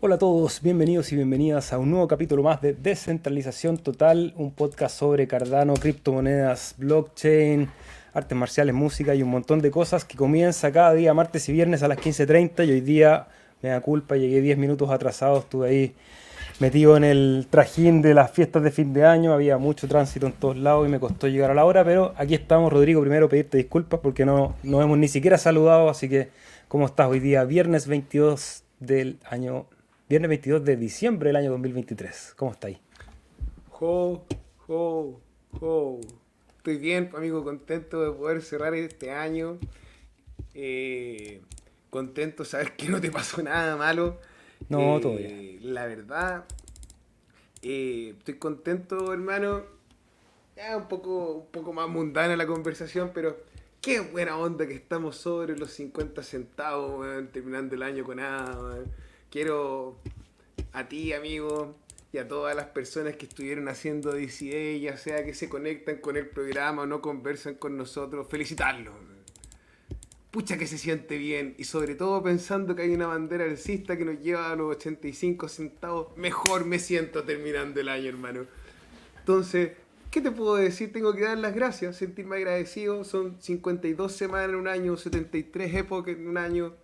Hola a todos, bienvenidos y bienvenidas a un nuevo capítulo más de Descentralización Total, un podcast sobre Cardano, criptomonedas, blockchain, artes marciales, música y un montón de cosas que comienza cada día, martes y viernes a las 15.30 y hoy día, me da culpa, llegué 10 minutos atrasado, estuve ahí metido en el trajín de las fiestas de fin de año, había mucho tránsito en todos lados y me costó llegar a la hora, pero aquí estamos, Rodrigo, primero pedirte disculpas porque no nos hemos ni siquiera saludado, así que ¿cómo estás hoy día? Viernes 22 del año Viernes 22 de diciembre del año 2023. ¿Cómo estáis? Jo, jo, jo. Estoy bien, amigo, contento de poder cerrar este año. Eh, contento de saber que no te pasó nada malo. No, eh, bien. La verdad, eh, estoy contento, hermano. Ya un poco, un poco más mundana la conversación, pero qué buena onda que estamos sobre los 50 centavos, terminando el año con nada, quiero a ti, amigo, y a todas las personas que estuvieron haciendo DCA, ya sea que se conectan con el programa o no conversan con nosotros, felicitarlos. Pucha que se siente bien, y sobre todo pensando que hay una bandera alcista que nos lleva a los 85 centavos, mejor me siento terminando el año, hermano. Entonces, ¿qué te puedo decir? Tengo que dar las gracias, sentirme agradecido. Son 52 semanas en un año, 73 épocas en un año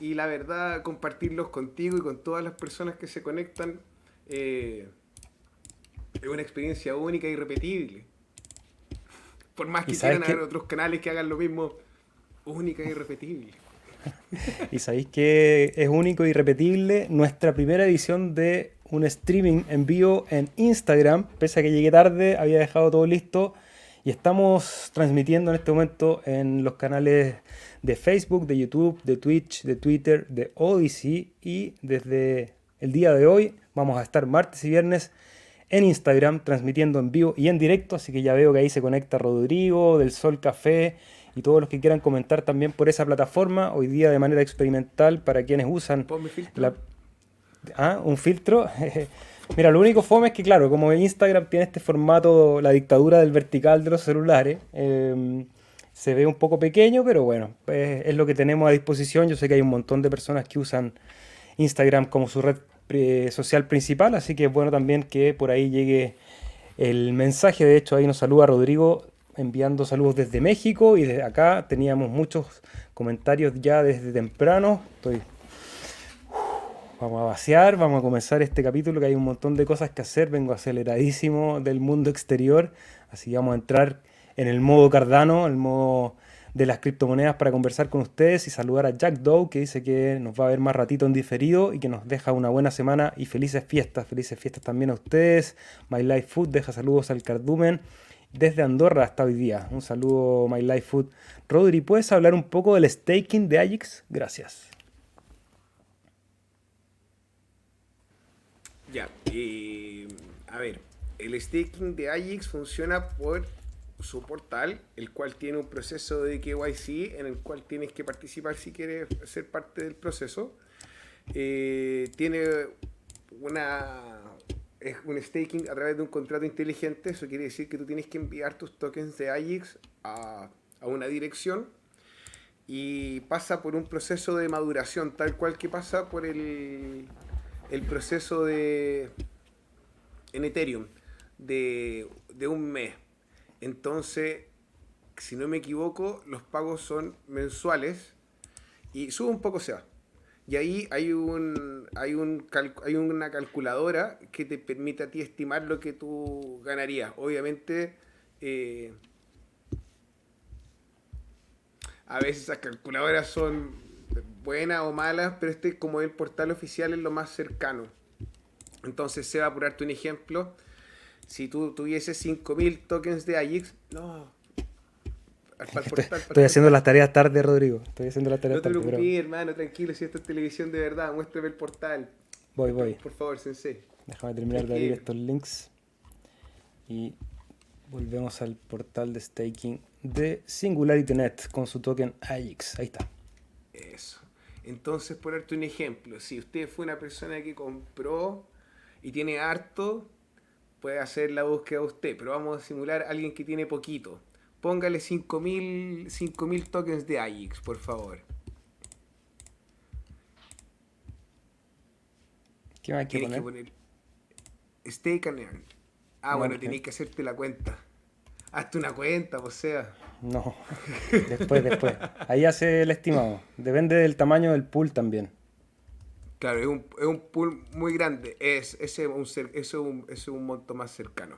y la verdad compartirlos contigo y con todas las personas que se conectan eh, es una experiencia única y irrepetible. Por más que quieran haber otros canales que hagan lo mismo, única y irrepetible. y sabéis que es único y irrepetible nuestra primera edición de un streaming en vivo en Instagram. Pese a que llegué tarde, había dejado todo listo. Y estamos transmitiendo en este momento en los canales de Facebook, de YouTube, de Twitch, de Twitter, de Odyssey y desde el día de hoy vamos a estar martes y viernes en Instagram transmitiendo en vivo y en directo, así que ya veo que ahí se conecta Rodrigo, del Sol Café y todos los que quieran comentar también por esa plataforma, hoy día de manera experimental para quienes usan ¿Ah? un filtro. Mira, lo único fome es que, claro, como Instagram tiene este formato, la dictadura del vertical de los celulares, eh, se ve un poco pequeño, pero bueno, es lo que tenemos a disposición. Yo sé que hay un montón de personas que usan Instagram como su red eh, social principal, así que es bueno también que por ahí llegue el mensaje. De hecho, ahí nos saluda Rodrigo enviando saludos desde México y desde acá teníamos muchos comentarios ya desde temprano. Estoy Vamos a vaciar, vamos a comenzar este capítulo que hay un montón de cosas que hacer, vengo aceleradísimo del mundo exterior, así que vamos a entrar en el modo Cardano, el modo de las criptomonedas para conversar con ustedes y saludar a Jack Doe que dice que nos va a ver más ratito en diferido y que nos deja una buena semana y felices fiestas, felices fiestas también a ustedes. My Life Food deja saludos al cardumen desde Andorra hasta hoy día. Un saludo My Life Food. Rodri, ¿puedes hablar un poco del staking de Ajax? Gracias. Ya, a ver, el staking de Ajax funciona por su portal, el cual tiene un proceso de KYC en el cual tienes que participar si quieres ser parte del proceso. Eh, tiene una un staking a través de un contrato inteligente, eso quiere decir que tú tienes que enviar tus tokens de AJAX a, a una dirección y pasa por un proceso de maduración, tal cual que pasa por el, el proceso de en Ethereum de, de un mes. Entonces, si no me equivoco, los pagos son mensuales y sube un poco se va. Y ahí hay un hay un hay una calculadora que te permite a ti estimar lo que tú ganarías. Obviamente eh, a veces esas calculadoras son buenas o malas, pero este como el portal oficial es lo más cercano. Entonces, se va a ponerte un ejemplo si tú tuvieses 5.000 tokens de Ajax, no. Estoy haciendo las tareas tarde, Rodrigo. Estoy haciendo las tareas no te preocupes, hermano, tranquilo. Si esto es televisión de verdad, muéstrame el portal. Voy, voy. Por favor, sensei. Déjame terminar de abrir estos links. Y volvemos al portal de staking de SingularityNet con su token AX. Ahí está. Eso. Entonces, ponerte un ejemplo. Si usted fue una persona que compró y tiene harto, puede hacer la búsqueda usted, pero vamos a simular a alguien que tiene poquito. Póngale 5000 tokens de AIX, por favor. ¿Qué que Tienes poner? que poner Stake and Earn. Ah, No, bueno, ok. tenés que hacerte la cuenta. Hazte una cuenta, o sea. No, después, después. Ahí hace el estimado. Depende del tamaño del pool también. Claro, es un, es un pool muy grande. Es, ese es un, es un, un monto más cercano.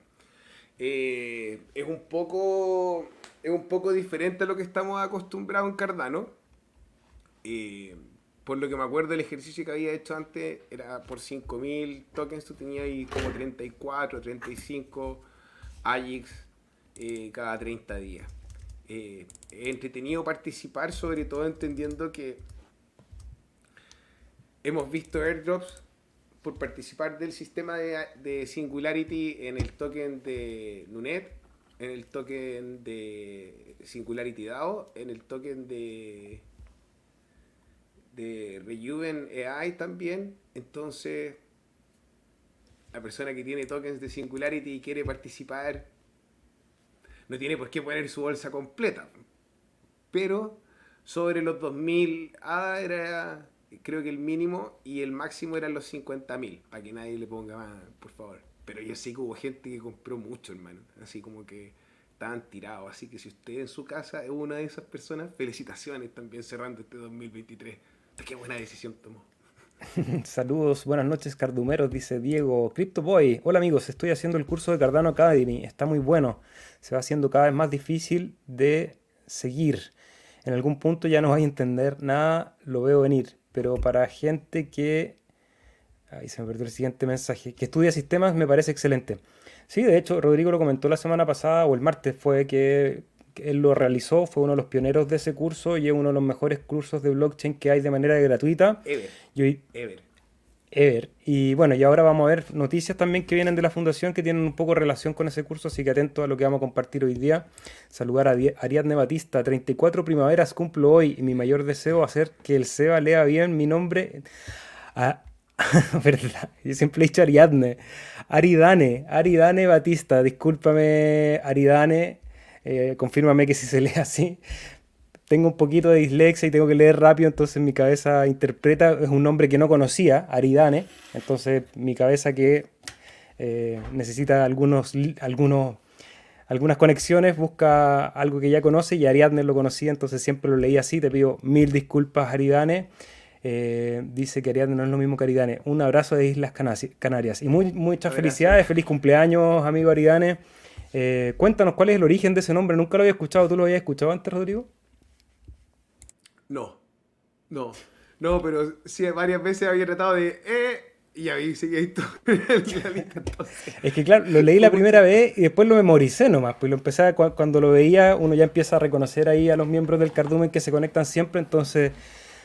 Eh, es un poco es un poco diferente a lo que estamos acostumbrados en Cardano. Eh, por lo que me acuerdo, el ejercicio que había hecho antes era por 5000 tokens. Tú tenías ahí como 34, 35 AGIX eh, cada 30 días. Eh, entretenido participar, sobre todo entendiendo que hemos visto airdrops por participar del sistema de, de Singularity en el token de Nunet, en el token de Singularity DAO, en el token de de Rejuven AI también. Entonces, la persona que tiene tokens de Singularity y quiere participar no tiene por qué poner su bolsa completa. Pero sobre los 2000 ADA era creo que el mínimo y el máximo eran los 50.000, para que nadie le ponga más, por favor. Pero yo sé que hubo gente que compró mucho, hermano. Así como que estaban tirados. Así que si usted en su casa es una de esas personas, felicitaciones también cerrando este 2023. Qué buena decisión tomó. Saludos, buenas noches, cardumeros, dice Diego. CryptoBoy, hola amigos, estoy haciendo el curso de Cardano Academy, está muy bueno, se va haciendo cada vez más difícil de seguir. En algún punto ya no vais a entender nada, lo veo venir, pero para gente que... Ahí se me perdió el siguiente mensaje, que estudia sistemas me parece excelente. Sí, de hecho, Rodrigo lo comentó la semana pasada o el martes, fue que que él lo realizó, fue uno de los pioneros de ese curso y es uno de los mejores cursos de blockchain que hay de manera gratuita. Ever, ever. Ever. Y bueno, y ahora vamos a ver noticias también que vienen de la fundación que tienen un poco relación con ese curso, así que atento a lo que vamos a compartir hoy día. Saludar a Ariadne Batista, 34 primaveras cumplo hoy y mi mayor deseo hacer que el Seba lea bien mi nombre. Ah, verdad, yo siempre he dicho Ariadne. Aridane, Aridane Batista, discúlpame Aridane, eh, confírmame que si se lee así tengo un poquito de dislexia y tengo que leer rápido, entonces mi cabeza interpreta, es un nombre que no conocía, Aridane, entonces mi cabeza que eh, necesita algunos, algunos, algunas conexiones, busca algo que ya conoce y Ariadne lo conocía, entonces siempre lo leí así, te pido mil disculpas Aridane. Eh, dice que Ariadne no es lo mismo que Aridane. Un abrazo de Islas Canarias. Y muy, muchas felicidades, feliz cumpleaños, amigo Aridane. Eh, cuéntanos cuál es el origen de ese nombre. Nunca lo había escuchado. ¿Tú lo habías escuchado antes, Rodrigo? No, no, no, pero sí, varias veces había tratado de. Eh, y ahí sigue esto. Es que claro, lo leí la primera vez y después lo memoricé nomás, pues lo empecé a- cuando lo veía, uno ya empieza a reconocer ahí a los miembros del cardumen que se conectan siempre, entonces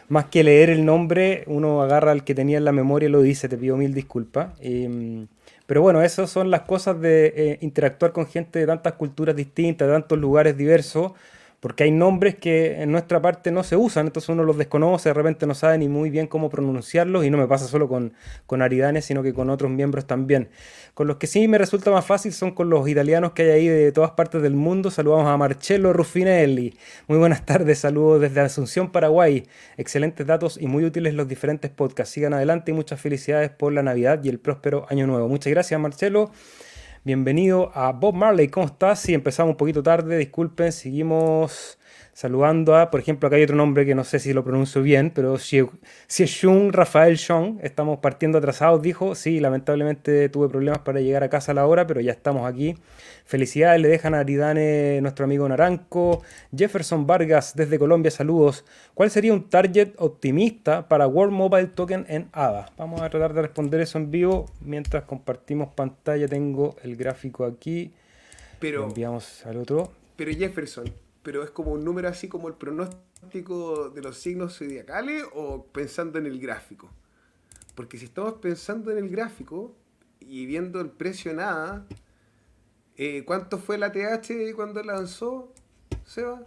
más que leer el nombre, uno agarra al que tenía en la memoria y lo dice, te pido mil disculpas. Mm, pero bueno, esas son las cosas de eh, interactuar con gente de tantas culturas distintas, de tantos lugares diversos, porque hay nombres que en nuestra parte no se usan, entonces uno los desconoce, de repente no sabe ni muy bien cómo pronunciarlos, y no me pasa solo con, con Aridane, sino que con otros miembros también. Con los que sí me resulta más fácil son con los italianos que hay ahí de todas partes del mundo. Saludamos a Marcello Ruffinelli. Muy buenas tardes, saludos desde Asunción, Paraguay. Excelentes datos y muy útiles los diferentes podcasts. Sigan adelante y muchas felicidades por la Navidad y el próspero Año Nuevo. Muchas gracias, Marcelo. Bienvenido a Bob Marley, ¿cómo estás? Sí, empezamos un poquito tarde, disculpen, seguimos saludando a, por ejemplo, acá hay otro nombre que no sé si lo pronuncio bien, pero Xiexun Rafael Chong, estamos partiendo atrasados, dijo, sí, lamentablemente tuve problemas para llegar a casa a la hora, pero ya estamos aquí. Felicidades, le dejan a Aridane, nuestro amigo Naranco, Jefferson Vargas desde Colombia, saludos. ¿Cuál sería un target optimista para World Mobile Token en ADA? Vamos a tratar de responder eso en vivo mientras compartimos pantalla. Tengo el gráfico aquí. Lo Pero, enviamos al otro. pero Jefferson, pero es como un número así como el pronóstico de los signos zodiacales o pensando en el gráfico. Porque si estamos pensando en el gráfico y viendo el precio nada, eh, ¿cuánto fue la TH cuando lanzó, Seba?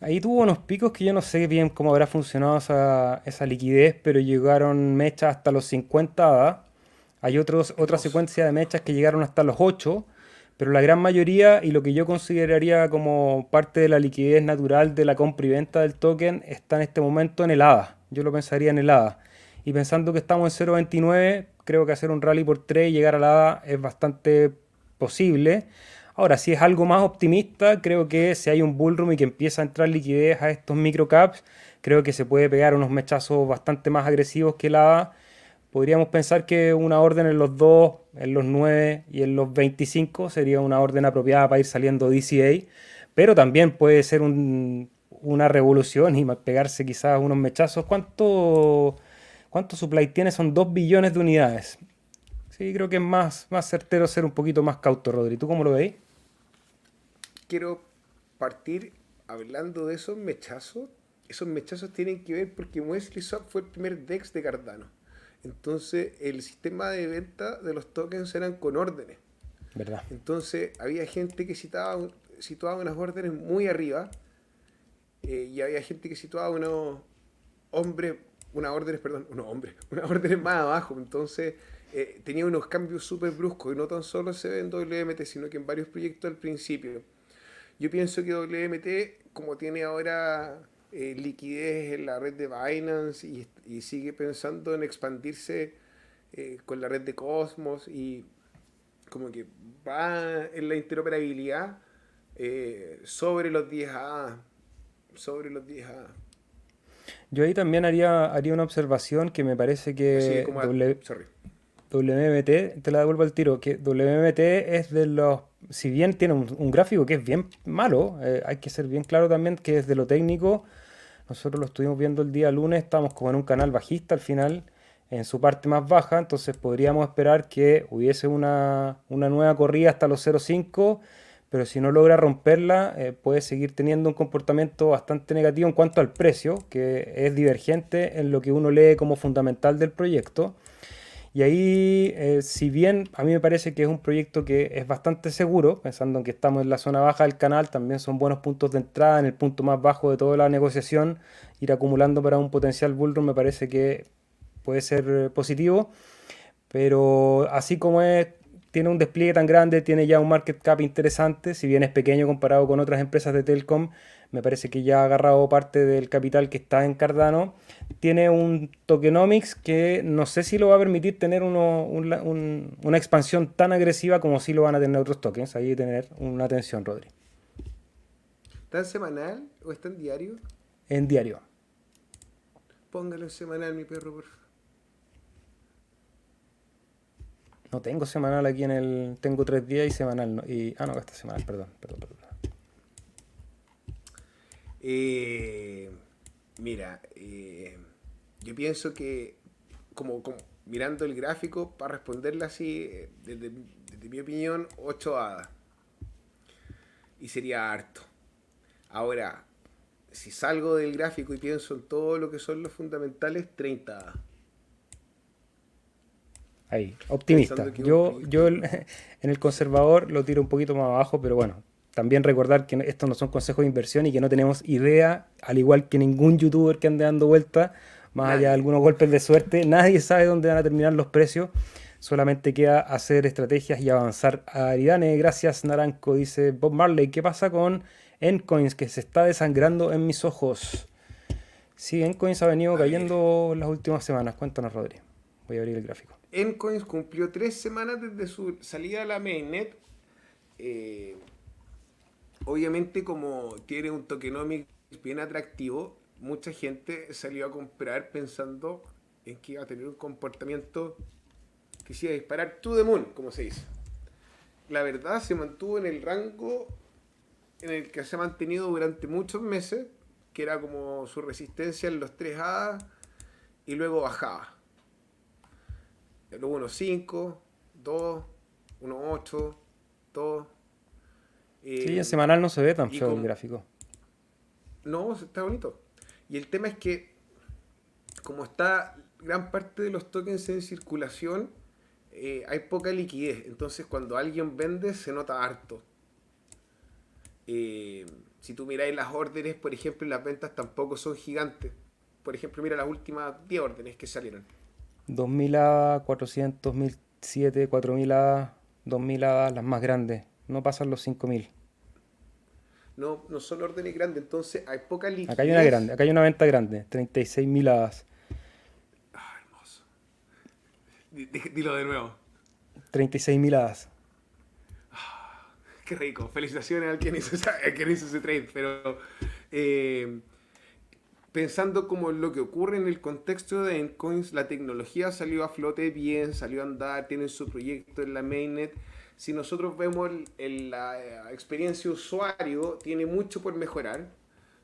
Ahí tuvo unos picos que yo no sé bien cómo habrá funcionado esa, esa liquidez, pero llegaron mechas hasta los 50 ADA. Hay otros, otra secuencia de mechas que llegaron hasta los 8, pero la gran mayoría y lo que yo consideraría como parte de la liquidez natural de la compra y venta del token está en este momento en el ADA. Yo lo pensaría en el ADA. Y pensando que estamos en 0.29, creo que hacer un rally por 3 y llegar a la ADA es bastante posible. Ahora, si es algo más optimista, creo que si hay un bullroom y que empieza a entrar liquidez a estos microcaps, creo que se puede pegar unos mechazos bastante más agresivos que la ADA. Podríamos pensar que una orden en los 2, en los 9 y en los 25 sería una orden apropiada para ir saliendo DCA, pero también puede ser una revolución y pegarse quizás unos mechazos. ¿Cuánto, cuánto supply tiene? Son 2 billones de unidades. Sí, creo que es más, certero ser un poquito más cauto, Rodri. ¿Tú cómo lo veis? quiero partir hablando de esos mechazos. Esos mechazos tienen que ver porque Wesley Swap fue el primer DEX de Cardano. Entonces, el sistema de venta de los tokens eran con órdenes. ¿Verdad? Entonces, había gente que citaba, situaba unas órdenes muy arriba eh, y había gente que situaba unos hombres, unas órdenes, perdón, unos hombres, unas órdenes más abajo. Entonces, eh, tenía unos cambios súper bruscos y no tan solo se ve en WMT, sino que en varios proyectos al principio. Yo pienso que WMT, como tiene ahora eh, liquidez en la red de Binance y, sigue pensando en expandirse eh, con la red de Cosmos y como que va en la interoperabilidad eh, sobre los 10A, sobre los 10A. Yo ahí también haría, haría una observación que me parece que WMT, te la devuelvo al tiro, que WMT es de los si bien tiene un, gráfico que es bien malo, eh, hay que ser bien claro también que desde lo técnico, nosotros lo estuvimos viendo el día lunes, estamos como en un canal bajista al final, en su parte más baja, entonces podríamos esperar que hubiese una, nueva corrida hasta los 0.5, pero si no logra romperla, eh, puede seguir teniendo un comportamiento bastante negativo en cuanto al precio, que es divergente en lo que uno lee como fundamental del proyecto. Y ahí, eh, si bien a mí me parece que es un proyecto que es bastante seguro, pensando en que estamos en la zona baja del canal, también son buenos puntos de entrada en el punto más bajo de toda la negociación, ir acumulando para un potencial bullrun me parece que puede ser eh, positivo, pero así como es, tiene un despliegue tan grande, tiene ya un market cap interesante, si bien es pequeño comparado con otras empresas de Telcom, me parece que ya ha agarrado parte del capital que está en Cardano. Tiene un tokenomics que no sé si lo va a permitir tener una expansión tan agresiva como si lo van a tener otros tokens. Ahí tener una atención, Rodri. ¿Está en semanal o está en diario? En diario. Póngalo en semanal, mi perro, por favor. No tengo semanal aquí en el. Tengo tres días y semanal. Y, ah, no, esta semanal, perdón, perdón, perdón. Eh, mira, eh, yo pienso que, como, mirando el gráfico, para responderle así, eh, desde, mi opinión, 8 hadas. Y sería harto. Ahora, si salgo del gráfico y pienso en todo lo que son los fundamentales, 30 hadas. Ahí, optimista. Yo, yo en el conservador lo tiro un poquito más abajo, pero bueno, también recordar que estos no son consejos de inversión y que no tenemos idea, al igual que ningún youtuber que ande dando vueltas, más allá de algunos golpes de suerte, nadie sabe dónde van a terminar los precios. Solamente queda hacer estrategias y avanzar. Aridane, gracias Naranco, dice Bob Marley. ¿Qué pasa con Encoins que se está desangrando en mis ojos? Sí, Encoins ha venido cayendo las últimas semanas. Cuéntanos, Rodri. Voy a abrir el gráfico. Encoins cumplió tres semanas desde su salida a la mainnet. Eh, obviamente como tiene un tokenomics bien atractivo, mucha gente salió a comprar pensando en que iba a tener un comportamiento que se iba a disparar to the moon, como se dice. La verdad se mantuvo en el rango en el que se ha mantenido durante muchos meses, que era como su resistencia en los 3A y luego bajaba. Luego 1.5, 2, 1.8, 2, sí, en semanal no se ve tan feo el gráfico. No, está bonito. Y el tema es que, como está gran parte de los tokens en circulación, eh, hay poca liquidez. Entonces, cuando alguien vende, se nota harto. Eh, si tú miráis las órdenes, por ejemplo, las ventas tampoco son gigantes. Por ejemplo, mira las últimas 10 órdenes que salieron. 2000 A, 400, 2007, 4000 A, 2000 A, las más grandes. No pasan los 5000 no, no son órdenes grandes, entonces hay poca liquidez. Acá hay una grande, acá hay una venta grande, 36 mil hadas. Dilo de nuevo. 36.000 hadas. Qué rico. Felicitaciones al quien hizo, ese trade. Pero eh, pensando como lo que ocurre en el contexto de Encoins, la tecnología salió a flote bien, salió a andar, tienen su proyecto en la mainnet. Si nosotros vemos la eh, experiencia usuario, tiene mucho por mejorar.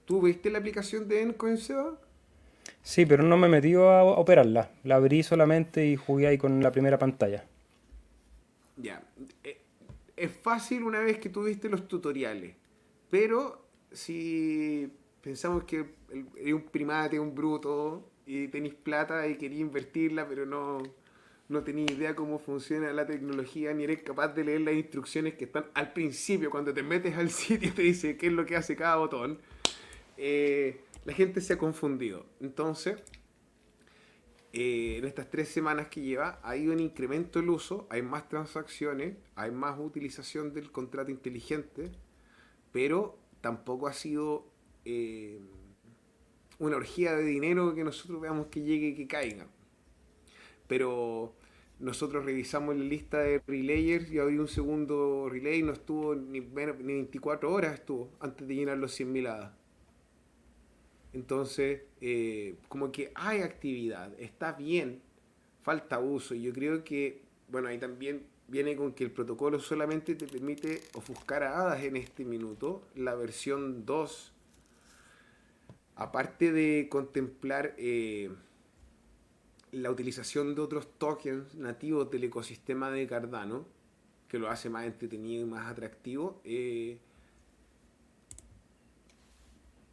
¿Tú viste la aplicación de Encoin, Seba? Sí, pero no me metí a operarla. La abrí solamente y jugué ahí con la primera pantalla. Ya. Eh, es fácil una vez que tuviste los tutoriales. Pero si pensamos que es un primate, un bruto, y tenéis plata y queréis invertirla, pero no, no tenéis idea cómo funciona la tecnología, ni eres capaz de leer las instrucciones que están al principio, cuando te metes al sitio te dice qué es lo que hace cada botón. Eh, la gente se ha confundido. Entonces, eh, en estas tres semanas que lleva, hay un incremento del uso, hay más transacciones, hay más utilización del contrato inteligente, pero tampoco ha sido eh, una orgía de dinero que nosotros veamos que llegue y que caiga. Pero nosotros revisamos la lista de relayers y había un segundo relay, no estuvo ni, ni 24 horas estuvo antes de llenar los 100.000 hadas. Entonces, eh, como que hay actividad, está bien, falta uso. Y yo creo que, bueno, ahí también viene con que el protocolo solamente te permite ofuscar a hadas en este minuto. La versión 2, aparte de contemplar eh, la utilización de otros tokens nativos del ecosistema de Cardano, que lo hace más entretenido y más atractivo, eh,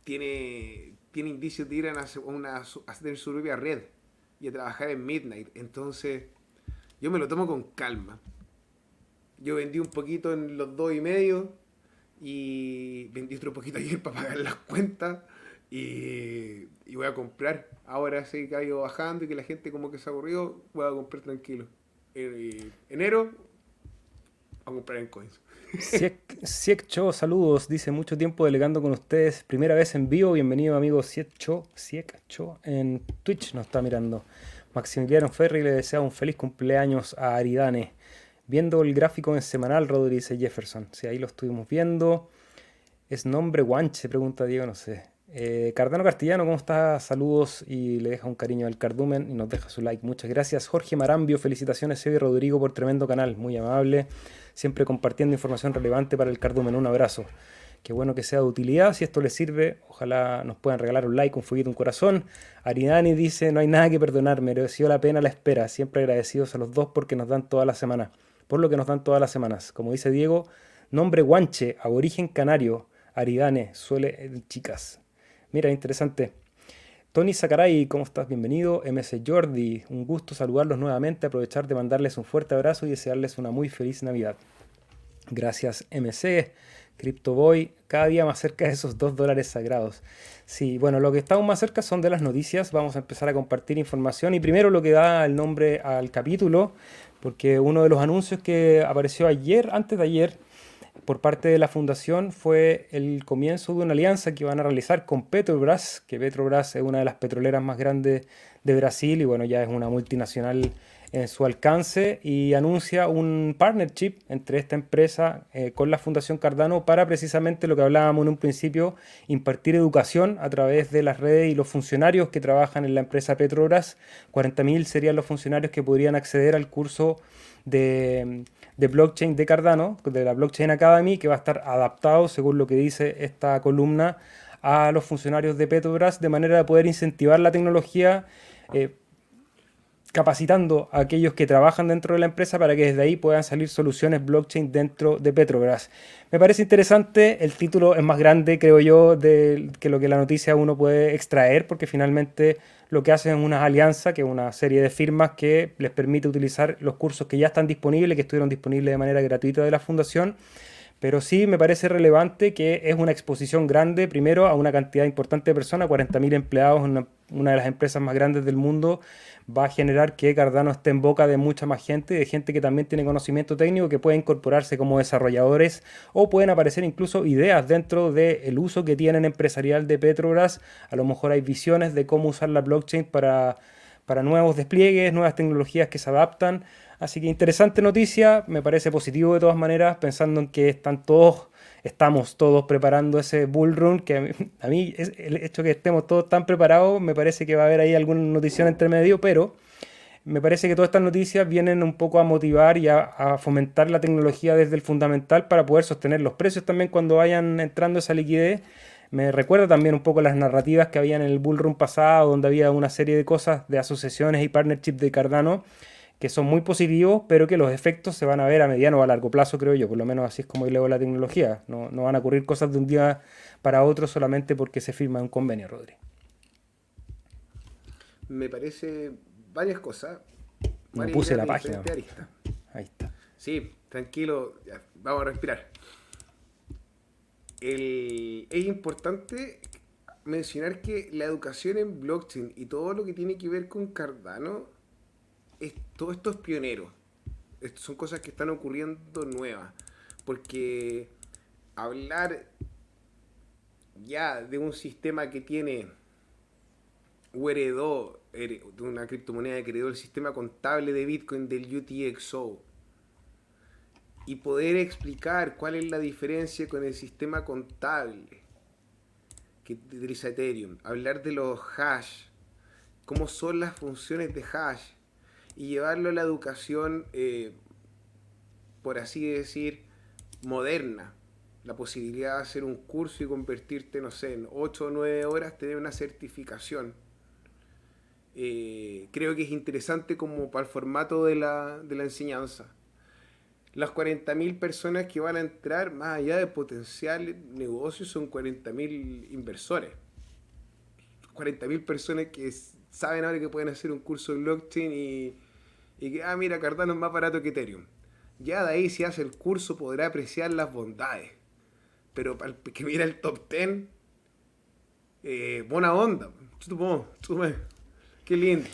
tiene, tiene indicios de ir a, una, a su propia red y a trabajar en Midnight. Entonces, yo me lo tomo con calma. Yo vendí un poquito en los dos y medio y vendí otro poquito ayer para pagar las cuentas y, voy a comprar. Ahora sí que ha ido bajando y que la gente como que se aburrió, voy a comprar tranquilo. En enero, a comprar en coins. Siekcho, saludos. Dice mucho tiempo delegando con ustedes. Primera vez en vivo. Bienvenido, amigo Siekcho. Siekcho en Twitch nos está mirando. Maximiliano Ferri le desea un feliz cumpleaños a Aridane. Viendo el gráfico en semanal, Rodríguez Jefferson. Sí, ahí lo estuvimos viendo. ¿Es nombre Guanche? Pregunta Diego, no sé. Eh, Cardano Castellano, ¿cómo está? Saludos y le deja un cariño al cardumen y nos deja su like. Muchas gracias. Jorge Marambio, felicitaciones, y Rodrigo por tremendo canal, muy amable siempre compartiendo información relevante para el cardumen. Un abrazo. Qué bueno que sea de utilidad. Si esto les sirve, ojalá nos puedan regalar un like, un fueguito, un corazón. Aridani dice: No hay nada que perdonar, mereció la pena la espera. Siempre agradecidos a los dos porque nos dan toda la semana. Por lo que nos dan todas las semanas. Como dice Diego, nombre guanche, aborigen canario. Aridane, suele. Eh, chicas. Mira, interesante. Tony Sacaray, ¿cómo estás? Bienvenido. MS Jordi, un gusto saludarlos nuevamente, aprovechar de mandarles un fuerte abrazo y desearles una muy feliz Navidad. Gracias MC, CryptoBoy, cada día más cerca de esos dos dólares sagrados. Sí, bueno, lo que estamos más cerca son de las noticias, vamos a empezar a compartir información y primero lo que da el nombre al capítulo, porque uno de los anuncios que apareció ayer, antes de ayer, por parte de la fundación fue el comienzo de una alianza que van a realizar con Petrobras, que Petrobras es una de las petroleras más grandes de Brasil y bueno, ya es una multinacional en su alcance y anuncia un partnership entre esta empresa eh, con la Fundación Cardano para precisamente lo que hablábamos en un principio, impartir educación a través de las redes y los funcionarios que trabajan en la empresa Petrobras. 40.000 serían los funcionarios que podrían acceder al curso de de blockchain de Cardano, de la Blockchain Academy, que va a estar adaptado, según lo que dice esta columna, a los funcionarios de Petrobras, de manera de poder incentivar la tecnología, eh, capacitando a aquellos que trabajan dentro de la empresa para que desde ahí puedan salir soluciones blockchain dentro de Petrobras. Me parece interesante, el título es más grande, creo yo, de, que lo que la noticia uno puede extraer, porque finalmente lo que hacen es una alianza, que es una serie de firmas que les permite utilizar los cursos que ya están disponibles, que estuvieron disponibles de manera gratuita de la fundación. Pero sí me parece relevante que es una exposición grande, primero, a una cantidad importante de personas, 40.000 empleados en una de las empresas más grandes del mundo, va a generar que Cardano esté en boca de mucha más gente, de gente que también tiene conocimiento técnico, que puede incorporarse como desarrolladores o pueden aparecer incluso ideas dentro del uso que tienen empresarial de Petrobras. A lo mejor hay visiones de cómo usar la blockchain para para nuevos despliegues, nuevas tecnologías que se adaptan. Así que interesante noticia, me parece positivo de todas maneras, pensando en que están todos, estamos todos preparando ese bull run, que a mí, el hecho que estemos todos tan preparados, me parece que va a haber ahí alguna noticia entre medio, pero me parece que todas estas noticias vienen un poco a motivar y a, fomentar la tecnología desde el fundamental para poder sostener los precios también cuando vayan entrando esa liquidez. Me recuerda también un poco las narrativas que había en el Bullrun pasado, donde había una serie de cosas de asociaciones y partnerships de Cardano que son muy positivos, pero que los efectos se van a ver a mediano o a largo plazo, creo yo. Por lo menos así es como leo la tecnología. No, no van a ocurrir cosas de un día para otro solamente porque se firma un convenio, Rodri. Me parece varias cosas. Me puse la página. Ahí está. Sí, tranquilo, vamos a respirar. es importante mencionar que la educación en blockchain y todo lo que tiene que ver con Cardano, es, todo esto es pionero. son cosas que están ocurriendo nuevas. Porque hablar ya de un sistema que tiene o heredó de una criptomoneda que heredó el sistema contable de Bitcoin del UTXO y poder explicar cuál es la diferencia con el sistema contable que utiliza Ethereum, hablar de los hash, cómo son las funciones de hash y llevarlo a la educación, eh, por así decir, moderna. La posibilidad de hacer un curso y convertirte, no sé, en 8 o 9 horas, tener una certificación eh, creo que es interesante como para el formato de la, de la enseñanza. Las 40.000 personas que van a entrar, más allá de potencial negocio, son 40.000 inversores. 40.000 personas que saben ahora que pueden hacer un curso de blockchain y, y que, ah, mira, Cardano es más barato que Ethereum. Ya de ahí, si hace el curso, podrá apreciar las bondades. Pero para el que mira el top 10, eh, buena onda. Qué lindo.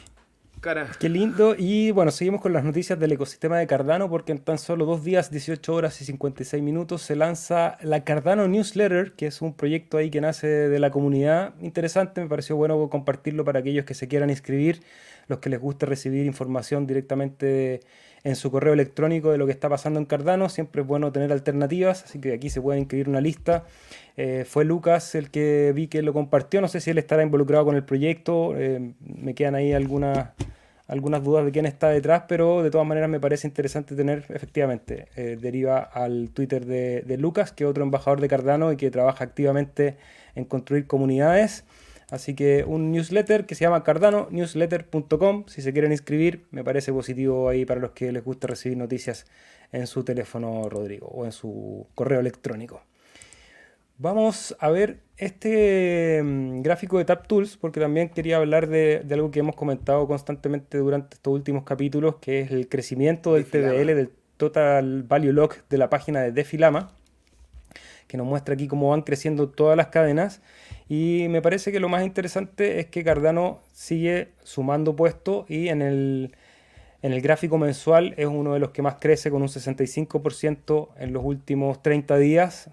Qué lindo. Y bueno, seguimos con las noticias del ecosistema de Cardano porque en tan solo dos días, 18 horas y 56 minutos se lanza la Cardano Newsletter, que es un proyecto ahí que nace de la comunidad. Interesante, me pareció bueno compartirlo para aquellos que se quieran inscribir, los que les guste recibir información directamente en su correo electrónico de lo que está pasando en Cardano. Siempre es bueno tener alternativas, así que aquí se puede inscribir una lista. Eh, fue Lucas el que vi que lo compartió. No sé si él estará involucrado con el proyecto. Eh, me quedan ahí algunas, algunas dudas de quién está detrás, pero de todas maneras me parece interesante tener, efectivamente, eh, deriva al Twitter de, de Lucas, que es otro embajador de Cardano y que trabaja activamente en construir comunidades. Así que un newsletter que se llama cardanonewsletter.com. Si se quieren inscribir, me parece positivo ahí para los que les gusta recibir noticias en su teléfono, Rodrigo, o en su correo electrónico. Vamos a ver este mm, gráfico de TapTools porque también quería hablar de, algo que hemos comentado constantemente durante estos últimos capítulos, que es el crecimiento del TVL, del Total Value Lock de la página de Defilama, que nos muestra aquí cómo van creciendo todas las cadenas. Y me parece que lo más interesante es que Cardano sigue sumando puestos y en el, en el gráfico mensual es uno de los que más crece con un 65% en los últimos 30 días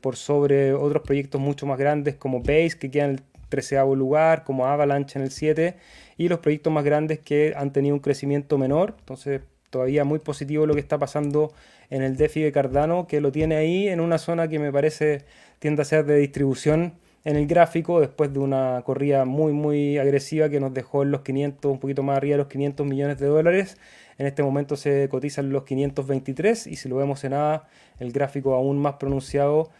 por sobre otros proyectos mucho más grandes como Base que queda en el 13 lugar, como Avalanche en el 7 y los proyectos más grandes que han tenido un crecimiento menor. Entonces todavía muy positivo lo que está pasando en el DeFi de Cardano que lo tiene ahí en una zona que me parece tiende a ser de distribución en el gráfico después de una corrida muy muy agresiva que nos dejó en los 500, un poquito más arriba de los 500 millones de dólares. En este momento se cotizan los 523 y si lo vemos en A, el gráfico aún más pronunciado,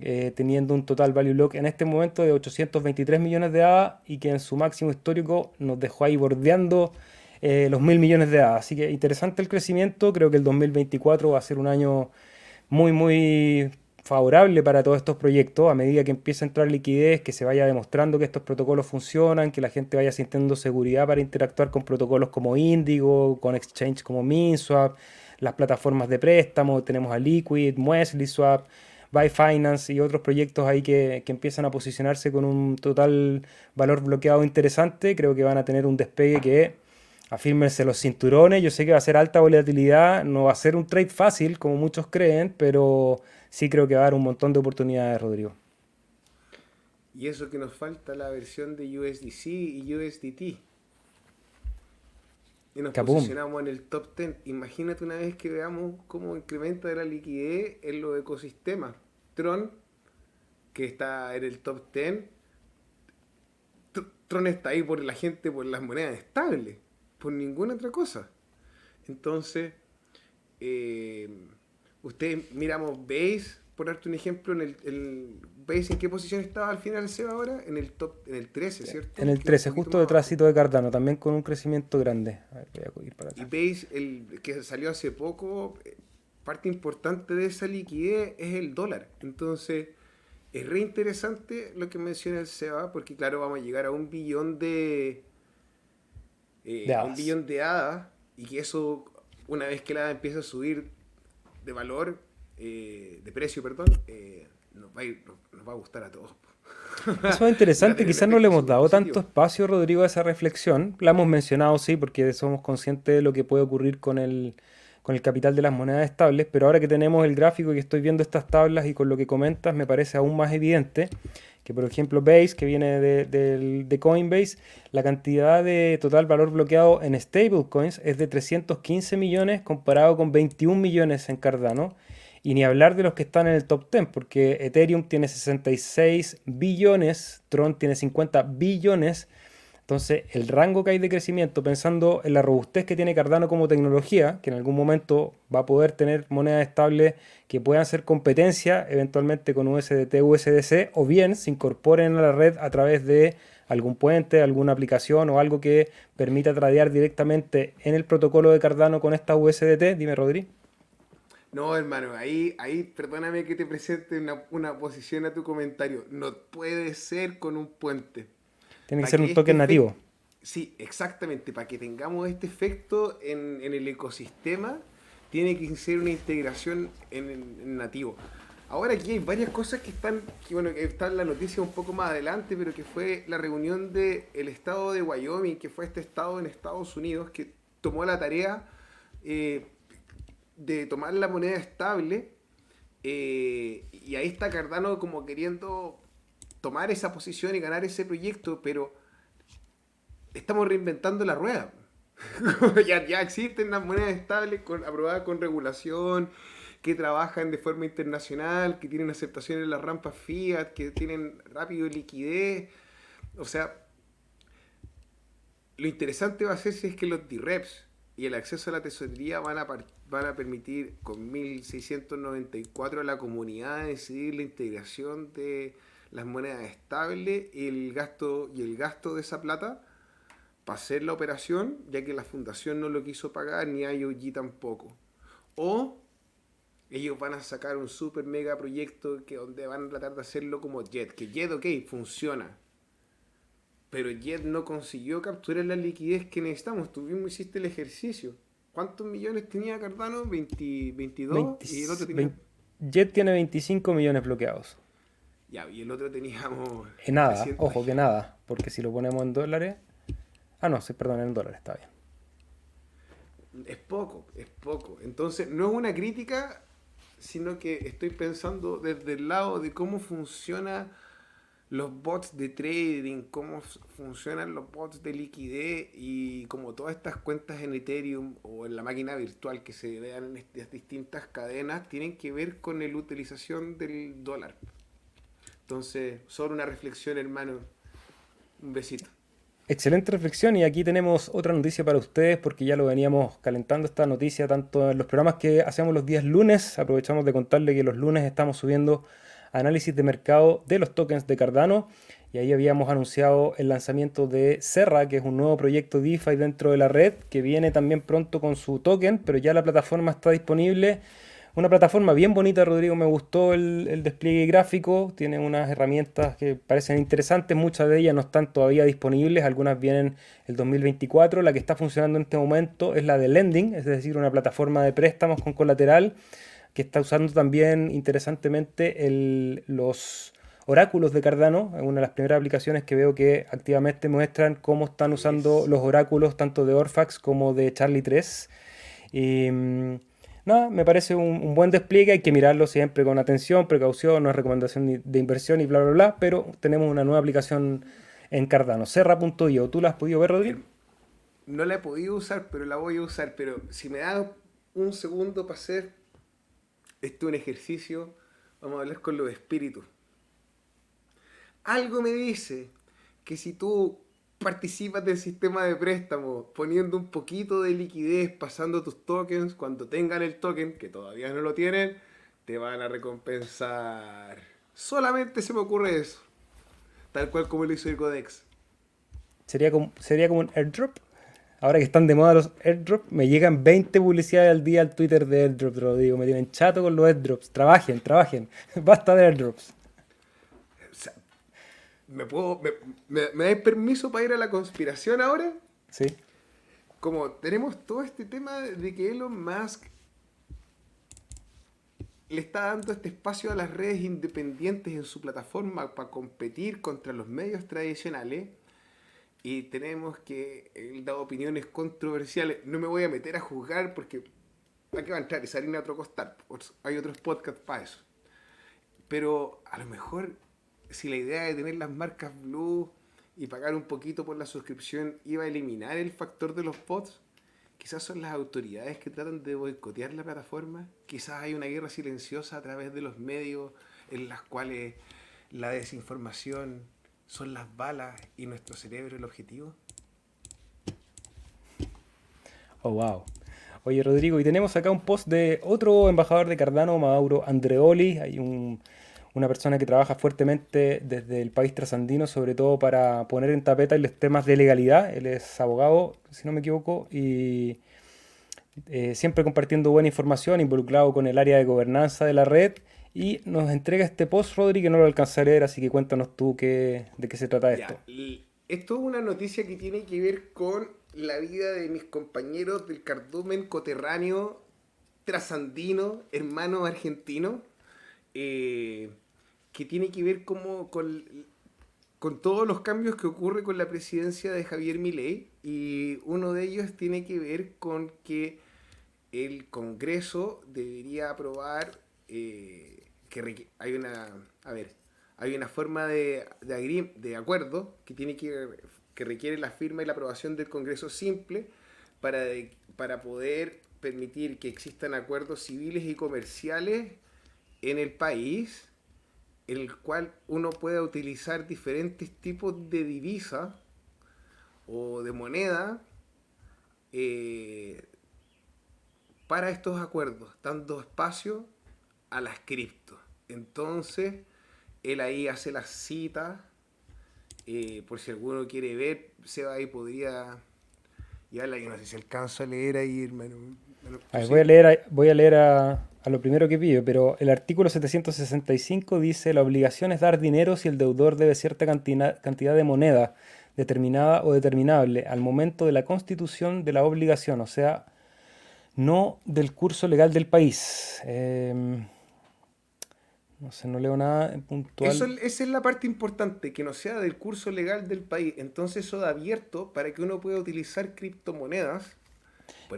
eh, teniendo un total value lock en este momento de 823 millones de A y que en su máximo histórico nos dejó ahí bordeando eh, los mil millones de A. Así que interesante el crecimiento, creo que el 2024 va a ser un año muy muy favorable para todos estos proyectos. A medida que empieza a entrar liquidez, que se vaya demostrando que estos protocolos funcionan, que la gente vaya sintiendo seguridad para interactuar con protocolos como Indigo, con exchange como MinSwap, las plataformas de préstamo, tenemos a Liquid, Muesli Swap, Byfinance y otros proyectos ahí que, que, empiezan a posicionarse con un total valor bloqueado interesante, creo que van a tener un despegue que afírmense los cinturones, yo sé que va a ser alta volatilidad, no va a ser un trade fácil como muchos creen, pero sí creo que va a dar un montón de oportunidades, Rodrigo. Y eso que nos falta la versión de USDC y USDT. y nos posicionamos en el top 10. Imagínate una vez que veamos cómo incrementa la liquidez en los ecosistemas. Tron, que está en el top 10, Tron está ahí por la gente, por las monedas estables, por ninguna otra cosa. Entonces, eh, ustedes miramos Base, por darte un ejemplo, en el, ¿veis en qué posición estaba al final SEBA ahora? En el top, en el 13, ¿cierto? En el 13, justo detrásito de Cardano, también con un crecimiento grande. A ver, voy a ir para Y veis el que salió hace poco, eh, parte importante de esa liquidez es el dólar. Entonces, es re interesante lo que menciona el SEBA, porque claro, vamos a llegar a un billón de. Eh, un billón de hadas, y que eso, una vez que la empieza a subir de valor, eh, de precio, perdón, eh, nos, va a gustar a todos. Eso es interesante, quizás no le hemos dado tanto espacio, Rodrigo, a esa reflexión. La hemos mencionado, sí, porque somos conscientes de lo que puede ocurrir con el, con el capital de las monedas estables, pero ahora que tenemos el gráfico y estoy viendo estas tablas y con lo que comentas, me parece aún más evidente que, por ejemplo, Base, que viene de, de Coinbase, la cantidad de total valor bloqueado en stablecoins es de 315 millones comparado con 21 millones en Cardano y ni hablar de los que están en el top 10, porque Ethereum tiene 66 billones, Tron tiene 50 billones. Entonces, el rango que hay de crecimiento, pensando en la robustez que tiene Cardano como tecnología, que en algún momento va a poder tener monedas estables que puedan hacer competencia eventualmente con USDT, USDC, o bien se incorporen a la red a través de algún puente, alguna aplicación o algo que permita tradear directamente en el protocolo de Cardano con esta USDT. Dime, Rodri. No, hermano, ahí, ahí, perdóname que te presente una, posición a tu comentario. No puede ser con un puente. Tiene que ser un este token nativo. Sí, exactamente. Para que tengamos este efecto en, el ecosistema, tiene que ser una integración en, nativo. Ahora aquí hay varias cosas que están, que bueno, que están en la noticia un poco más adelante, pero que fue la reunión del el estado de Wyoming, que fue este estado en Estados Unidos, que tomó la tarea eh, de tomar la moneda estable. Eh, y ahí está Cardano como queriendo tomar esa posición y ganar ese proyecto, pero estamos reinventando la rueda. ya, existen las monedas estables aprobadas con regulación, que trabajan de forma internacional, que tienen aceptación en las rampas fiat, que tienen rápido liquidez. O sea, lo interesante va a ser si es que los DREPs y el acceso a la tesorería van a, van a permitir con 1.694 a la comunidad decidir la integración de las monedas estables el gasto, y el gasto de esa plata para hacer la operación, ya que la fundación no lo quiso pagar ni IOG tampoco. O ellos van a sacar un super mega proyecto que donde van a tratar de hacerlo como Jet, que Jet, ok, funciona, pero Jet no consiguió capturar la liquidez que necesitamos. Tú mismo hiciste el ejercicio. ¿Cuántos millones tenía Cardano? 22 y el otro tenía... Jet tiene 25 millones bloqueados. Ya, y el otro teníamos... En nada, ojo, que nada. Porque si lo ponemos en dólares... Ah, no, sí, perdón, en dólares, está bien. Es poco, es poco. Entonces, no es una crítica, sino que estoy pensando desde el lado de cómo funciona los bots de trading, cómo funcionan los bots de liquidez y como todas estas cuentas en Ethereum o en la máquina virtual que se vean en estas distintas cadenas tienen que ver con la utilización del dólar. Entonces, solo una reflexión, hermano. Un besito. Excelente reflexión y aquí tenemos otra noticia para ustedes porque ya lo veníamos calentando esta noticia tanto en los programas que hacemos los días lunes. Aprovechamos de contarle que los lunes estamos subiendo análisis de mercado de los tokens de Cardano. Y ahí habíamos anunciado el lanzamiento de Serra, que es un nuevo proyecto DeFi dentro de la red, que viene también pronto con su token, pero ya la plataforma está disponible. Una plataforma bien bonita, Rodrigo, me gustó el, despliegue gráfico, tiene unas herramientas que parecen interesantes, muchas de ellas no están todavía disponibles, algunas vienen el 2024, la que está funcionando en este momento es la de Lending, es decir, una plataforma de préstamos con colateral que está usando también interesantemente los oráculos de Cardano, es una de las primeras aplicaciones que veo que activamente muestran cómo están usando los oráculos tanto de Orfax como de Charlie 3. Y mm, nada, me parece un, buen despliegue, hay que mirarlo siempre con atención, precaución, no es recomendación de inversión y bla, bla, bla, pero tenemos una nueva aplicación en Cardano, serra.io. ¿Tú la has podido ver, Rodrigo? no la he podido usar, pero la voy a usar. Pero si me da un segundo para hacer este un ejercicio, vamos a hablar con los espíritus. Algo me dice que si tú participas del sistema de préstamo poniendo un poquito de liquidez, pasando tus tokens, cuando tengan el token, que todavía no lo tienen, te van a recompensar. Solamente se me ocurre eso. Tal cual como lo hizo el Codex. ¿Sería como, sería como un airdrop? Ahora que están de moda los airdrops, me llegan 20 publicidades al día al Twitter de airdrop, digo. Me tienen chato con los airdrops. Trabajen, trabajen. Basta de airdrops. ¿Me puedo. Me, me, dais permiso para ir a la conspiración ahora? Sí. Como tenemos todo este tema de que Elon Musk le está dando este espacio a las redes independientes en su plataforma para competir contra los medios tradicionales y tenemos que él da opiniones controversiales. No me voy a meter a juzgar porque ¿a qué va a entrar? Y salir a otro costar. Hay otros podcasts para eso. Pero a lo mejor si la idea de tener las marcas blue y pagar un poquito por la suscripción iba a eliminar el factor de los bots, quizás son las autoridades que tratan de boicotear la plataforma, quizás hay una guerra silenciosa a través de los medios en las cuales la desinformación son las balas y nuestro cerebro el objetivo. Oh, wow. Oye, Rodrigo, y tenemos acá un post de otro embajador de Cardano, Mauro Andreoli. Hay un una persona que trabaja fuertemente desde el país trasandino, sobre todo para poner en tapeta los temas de legalidad. Él es abogado, si no me equivoco, y eh, siempre compartiendo buena información, involucrado con el área de gobernanza de la red. Y nos entrega este post, Rodri, que no lo alcanzaré a leer, así que cuéntanos tú qué, de qué se trata esto. esto es una noticia que tiene que ver con la vida de mis compañeros del cardumen coterráneo trasandino, hermano argentino. Eh, que tiene que ver como con, con todos los cambios que ocurre con la presidencia de Javier Milei y uno de ellos tiene que ver con que el Congreso debería aprobar eh, que hay una a ver hay una forma de, de, acuerdo que tiene que, que requiere la firma y la aprobación del Congreso simple para, para poder permitir que existan acuerdos civiles y comerciales en el país el cual uno pueda utilizar diferentes tipos de divisa o de moneda eh, para estos acuerdos, dando espacio a las cripto. Entonces, él ahí hace las citas, eh, por si alguno quiere ver, se va ahí, podría... Ya la, no sé si alcanzo a leer ahí, hermano. voy, a leer, voy a leer a, lo primero que pido, pero el artículo 765 dice la obligación es dar dinero si el deudor debe cierta cantidad de moneda determinada o determinable al momento de la constitución de la obligación, o sea, no del curso legal del país. Em, no sé, no leo nada puntual. Eso, esa es la parte importante, que no sea del curso legal del país. Entonces eso da abierto para que uno pueda utilizar criptomonedas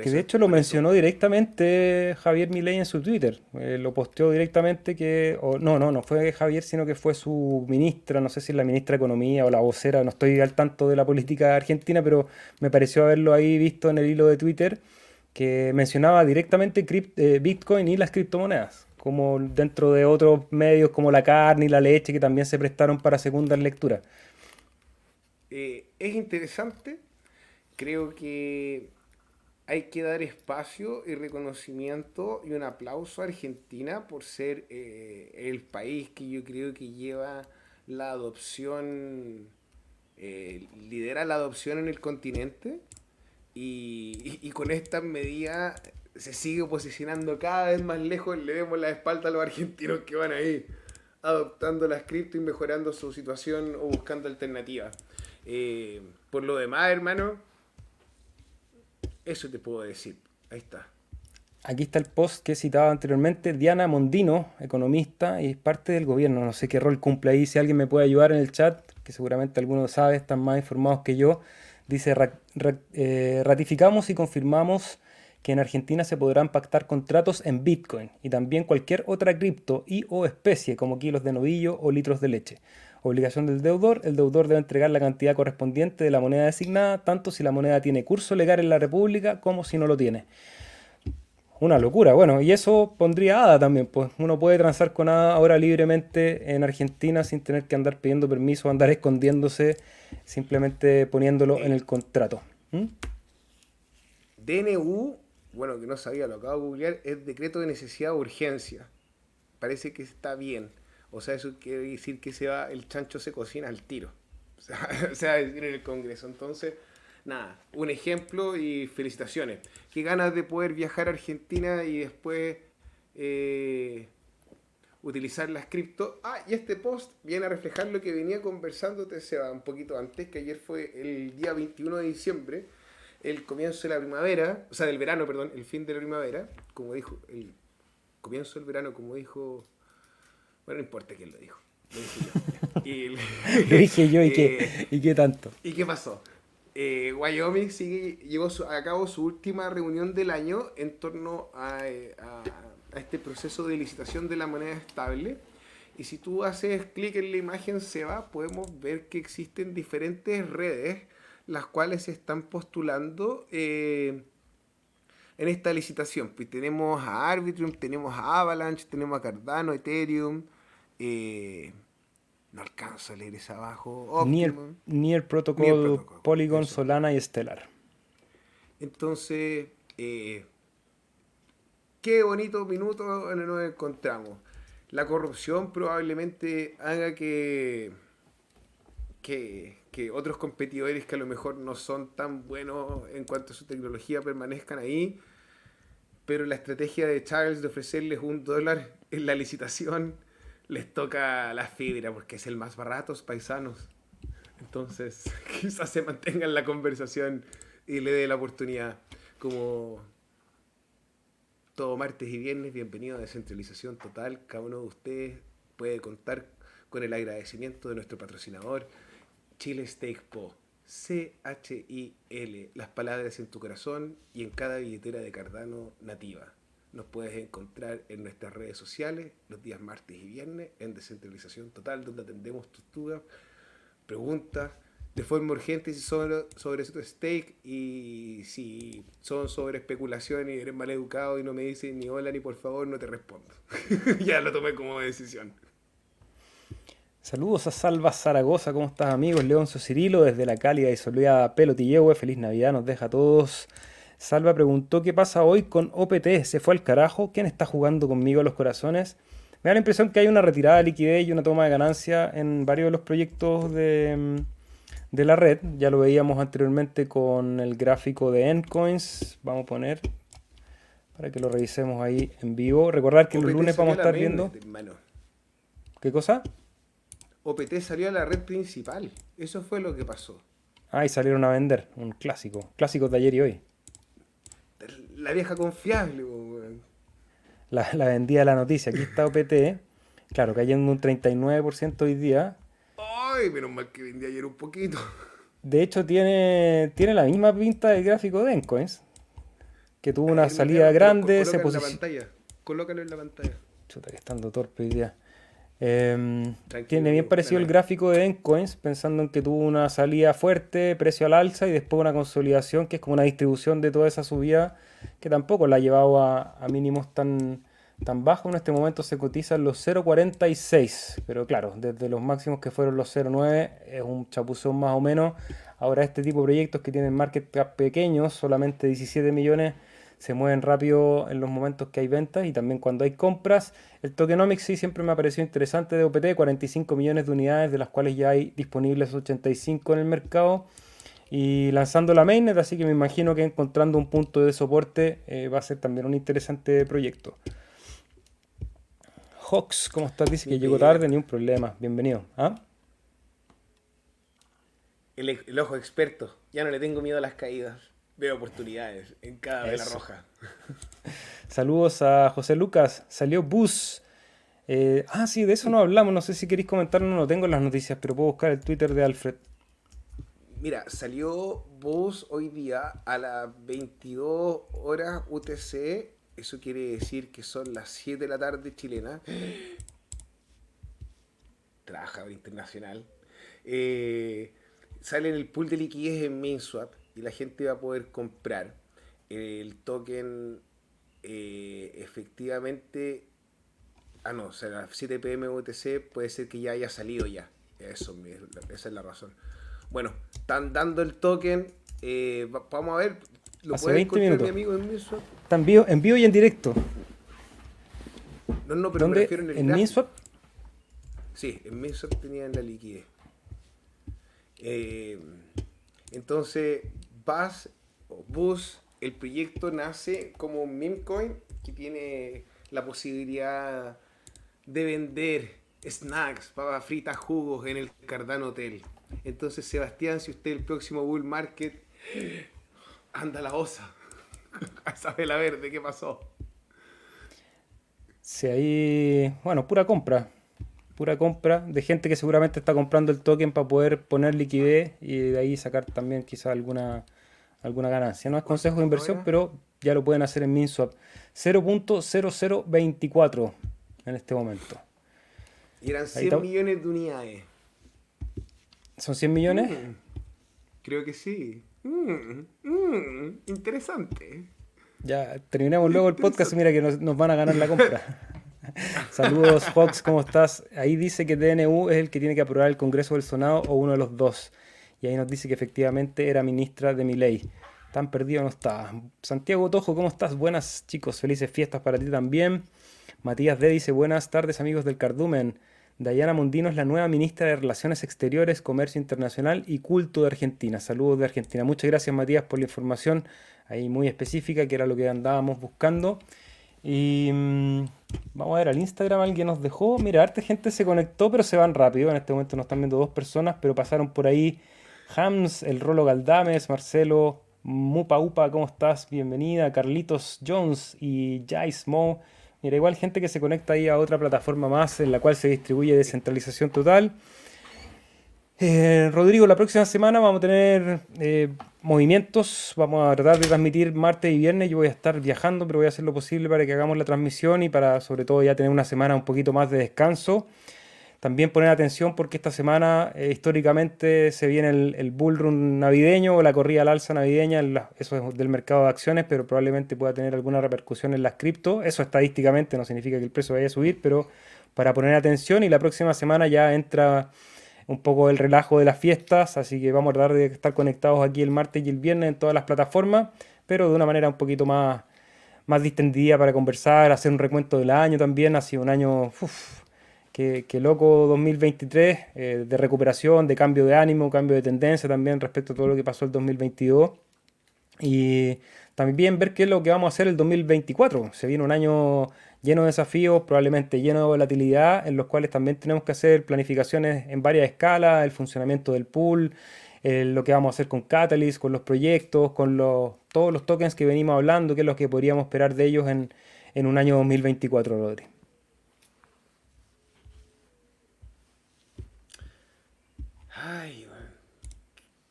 que de hecho lo mencionó directamente Javier Milei en su Twitter. Eh, lo posteó directamente que. no, no, no fue Javier, sino que fue su ministra, no sé si es la ministra de Economía o la vocera, no estoy al tanto de la política argentina, pero me pareció haberlo ahí visto en el hilo de Twitter, que mencionaba directamente eh, Bitcoin y las criptomonedas, como dentro de otros medios como la carne y la leche que también se prestaron para segundas lecturas. Eh, es interesante, creo que hay que dar espacio y reconocimiento y un aplauso a Argentina por ser eh, el país que yo creo que lleva la adopción, eh, lidera la adopción en el continente y, con esta medida se sigue posicionando cada vez más lejos, le vemos la espalda a los argentinos que van ahí adoptando las cripto y mejorando su situación o buscando alternativas. Eh, por lo demás, hermano, eso te puedo decir. Ahí está. Aquí está el post que he citado anteriormente. Diana Mondino, economista y parte del gobierno. No sé qué rol cumple ahí. Si alguien me puede ayudar en el chat, que seguramente alguno sabe, están más informados que yo. Dice, eh, ratificamos y confirmamos que en Argentina se podrán pactar contratos en Bitcoin y también cualquier otra cripto y o especie como kilos de novillo o litros de leche. Obligación del deudor. El deudor debe entregar la cantidad correspondiente de la moneda designada, tanto si la moneda tiene curso legal en la República como si no lo tiene. Una locura, bueno, y eso pondría ADA también, pues uno puede transar con ADA ahora libremente en Argentina sin tener que andar pidiendo permiso, andar escondiéndose, simplemente poniéndolo en el contrato. DNU, bueno, que no sabía, lo acabo de googlear, es decreto de necesidad de urgencia. Parece que está bien. O sea, eso quiere decir que se va, el chancho se cocina al tiro. O sea, o sea en el Congreso. Entonces, nada, un ejemplo y felicitaciones. Qué ganas de poder viajar a Argentina y después eh, utilizar las cripto. Ah, y este post viene a reflejar lo que venía conversándote, Seba, un poquito antes, que ayer fue el día 21 de diciembre, el comienzo de la primavera, o sea, del verano, perdón, el fin de la primavera, como dijo, el comienzo del verano, como dijo bueno, no importa quién lo dijo. Lo dije yo. y, lo dije yo y, qué, eh, y qué tanto. ¿Y qué pasó? Eh, Wyoming sigue, llevó a cabo su última reunión del año en torno a, eh, a, este proceso de licitación de la moneda estable. Y si tú haces clic en la imagen se va, podemos ver que existen diferentes redes las cuales se están postulando en esta licitación. Pues tenemos a Arbitrum, tenemos a Avalanche, tenemos a Cardano, Ethereum, eh, no alcanzo a leer esa abajo. Ni el Protocol, Polygon, Solana y Stellar. Entonces, eh, qué bonito minuto nos encontramos. La corrupción probablemente haga que, que, que, otros competidores que a lo mejor no son tan buenos en cuanto a su tecnología permanezcan ahí. Pero la estrategia de Charles de ofrecerles un dólar en la licitación les toca la fibra porque es el más barato, paisanos. Entonces, quizás se mantenga en la conversación y le dé la oportunidad. Como todo martes y viernes, bienvenido a Descentralización Total. Cada uno de ustedes puede contar con el agradecimiento de nuestro patrocinador, Chile Steak Po. C-H-I-L, las palabras en tu corazón y en cada billetera de Cardano nativa. Nos puedes encontrar en nuestras redes sociales los días martes y viernes en Descentralización Total, donde atendemos tus dudas, preguntas de forma urgente si son sobre su stake y si son sobre especulación y eres mal educado y no me dices ni hola ni por favor, no te respondo. ya lo tomé como decisión. Saludos a Salva Zaragoza, ¿cómo estás amigos? Leoncio Cirilo desde la cálida y soleada Pelotillehue, feliz Navidad, nos deja a todos Salva preguntó qué pasa hoy con OPT, se fue al carajo, ¿quién está jugando conmigo a los corazones? Me da la impresión que hay una retirada de liquidez y una toma de ganancia en varios de los proyectos de, mm, de la red. Ya lo veíamos anteriormente con el gráfico de Endcoins. Vamos a poner para que lo revisemos ahí en vivo. Recordar que el lunes vamos a estar viendo. ¿Qué cosa? OPT salió a la red principal. Eso fue lo que pasó. Ah, y salieron a vender. Un clásico. Clásico de ayer y hoy la vieja confiable, La, la vendía la noticia. Aquí está OPT. Claro, cayendo un 39% hoy día. Ay, menos mal que vendí ayer un poquito. De hecho, tiene, tiene la misma pinta del gráfico de Encoins. Que tuvo una salida grande. se en la pantalla. Colócalo en la pantalla. Chuta, que estando torpe hoy día. Em, tiene bien parecido el gráfico de Encoins, pensando en que tuvo una salida fuerte, precio al alza y después una consolidación que es como una distribución de toda esa subida que tampoco la ha llevado a, mínimos tan, tan bajos. En este momento se cotizan los 0.46, pero claro, desde los máximos que fueron los 0.9 es un chapuzón más o menos. Ahora este tipo de proyectos que tienen market cap pequeños, solamente 17 millones, se mueven rápido en los momentos que hay ventas y también cuando hay compras. El tokenomics sí siempre me ha parecido interesante de OPT, 45 millones de unidades, de las cuales ya hay disponibles 85 en el mercado. Y lanzando la mainnet, así que me imagino que encontrando un punto de soporte eh, va a ser también un interesante proyecto. Hawks, ¿cómo estás? Dice que llegó tarde, ni un problema. Bienvenido. ¿Ah? El, el, ojo experto. Ya no le tengo miedo a las caídas veo oportunidades en cada vela roja. Saludos a José Lucas. Salió Bus. Eh, ah, sí, de eso no hablamos. No sé si queréis comentar, no lo tengo en las noticias, pero puedo buscar el Twitter de Alfred. Mira, salió Bus hoy día a las 22 horas UTC. Eso quiere decir que son las 7 de la tarde chilena. trabajador internacional. Eh, sale en el pool de liquidez en MainSwap y la gente va a poder comprar el token eh, efectivamente. Ah, no, o sea, la 7 pm UTC puede ser que ya haya salido ya. Eso, esa es la razón. Bueno, están dando el token. Eh, vamos a ver. Lo Hace 20 minutos. mi amigo en MinSwap. Está en vivo, en vivo y en directo. No, no, pero me refiero en el ¿En MinSwap? Sí, en MinSwap tenían la liquidez. Eh, entonces, vas, Bus, el proyecto nace como un meme coin que tiene la posibilidad de vender snacks, papas fritas, jugos en el Cardano Hotel. Entonces, Sebastián, si usted el próximo bull market anda la osa, sabe la verde, ¿qué pasó? Sí, ahí, bueno, pura compra. Pura compra de gente que seguramente está comprando el token para poder poner liquidez y de ahí sacar también quizá alguna, alguna ganancia. No es consejo de inversión, pero ya lo pueden hacer en MinSwap. 0.0024 en este momento. Y eran 100 millones de unidades. ¿Son 100 millones? Mm, creo que sí. Mm, mm, interesante. Ya, terminamos luego el podcast y mira que nos, van a ganar la compra. Saludos, Fox, ¿cómo estás? Ahí dice que DNU es el que tiene que aprobar el Congreso del Senado o uno de los dos. Y ahí nos dice que efectivamente era ministra de mi ley. Tan perdido no está. Santiago Tojo, ¿cómo estás? Buenas chicos, felices fiestas para ti también. Matías D dice buenas tardes amigos del Cardumen. Dayana Mundino es la nueva ministra de Relaciones Exteriores, Comercio Internacional y Culto de Argentina. Saludos de Argentina. Muchas gracias Matías por la información ahí muy específica, que era lo que andábamos buscando. Y mm, vamos a ver al Instagram, alguien nos dejó. Mira, harta gente se conectó, pero se van rápido. En este momento nos están viendo dos personas, pero pasaron por ahí Hams, el Rolo Galdames, Marcelo, Mupa Upa, ¿cómo estás? Bienvenida. Carlitos Jones y Jais Mo. Mira, igual gente que se conecta ahí a otra plataforma más en la cual se distribuye descentralización total. Eh, Rodrigo, la próxima semana vamos a tener eh, movimientos. Vamos a tratar de transmitir martes y viernes. Yo voy a estar viajando, pero voy a hacer lo posible para que hagamos la transmisión y para, sobre todo, ya tener una semana un poquito más de descanso. También poner atención porque esta semana eh, históricamente se viene el, el, bull run navideño o la corrida al alza navideña, eso es del mercado de acciones, pero probablemente pueda tener alguna repercusión en las cripto. Eso estadísticamente no significa que el precio vaya a subir, pero para poner atención y la próxima semana ya entra un poco el relajo de las fiestas, así que vamos a tratar de estar conectados aquí el martes y el viernes en todas las plataformas, pero de una manera un poquito más, más distendida para conversar, hacer un recuento del año también, ha sido un año... Que, loco 2023 eh, de recuperación, de cambio de ánimo, cambio de tendencia también respecto a todo lo que pasó el 2022. Y también ver qué es lo que vamos a hacer el 2024. Se viene un año lleno de desafíos, probablemente lleno de volatilidad, en los cuales también tenemos que hacer planificaciones en varias escalas, el funcionamiento del pool, eh, lo que vamos a hacer con Catalyst, con los proyectos, con los, todos los tokens que venimos hablando, qué es lo que podríamos esperar de ellos en, en un año 2024, Rodri. Ay,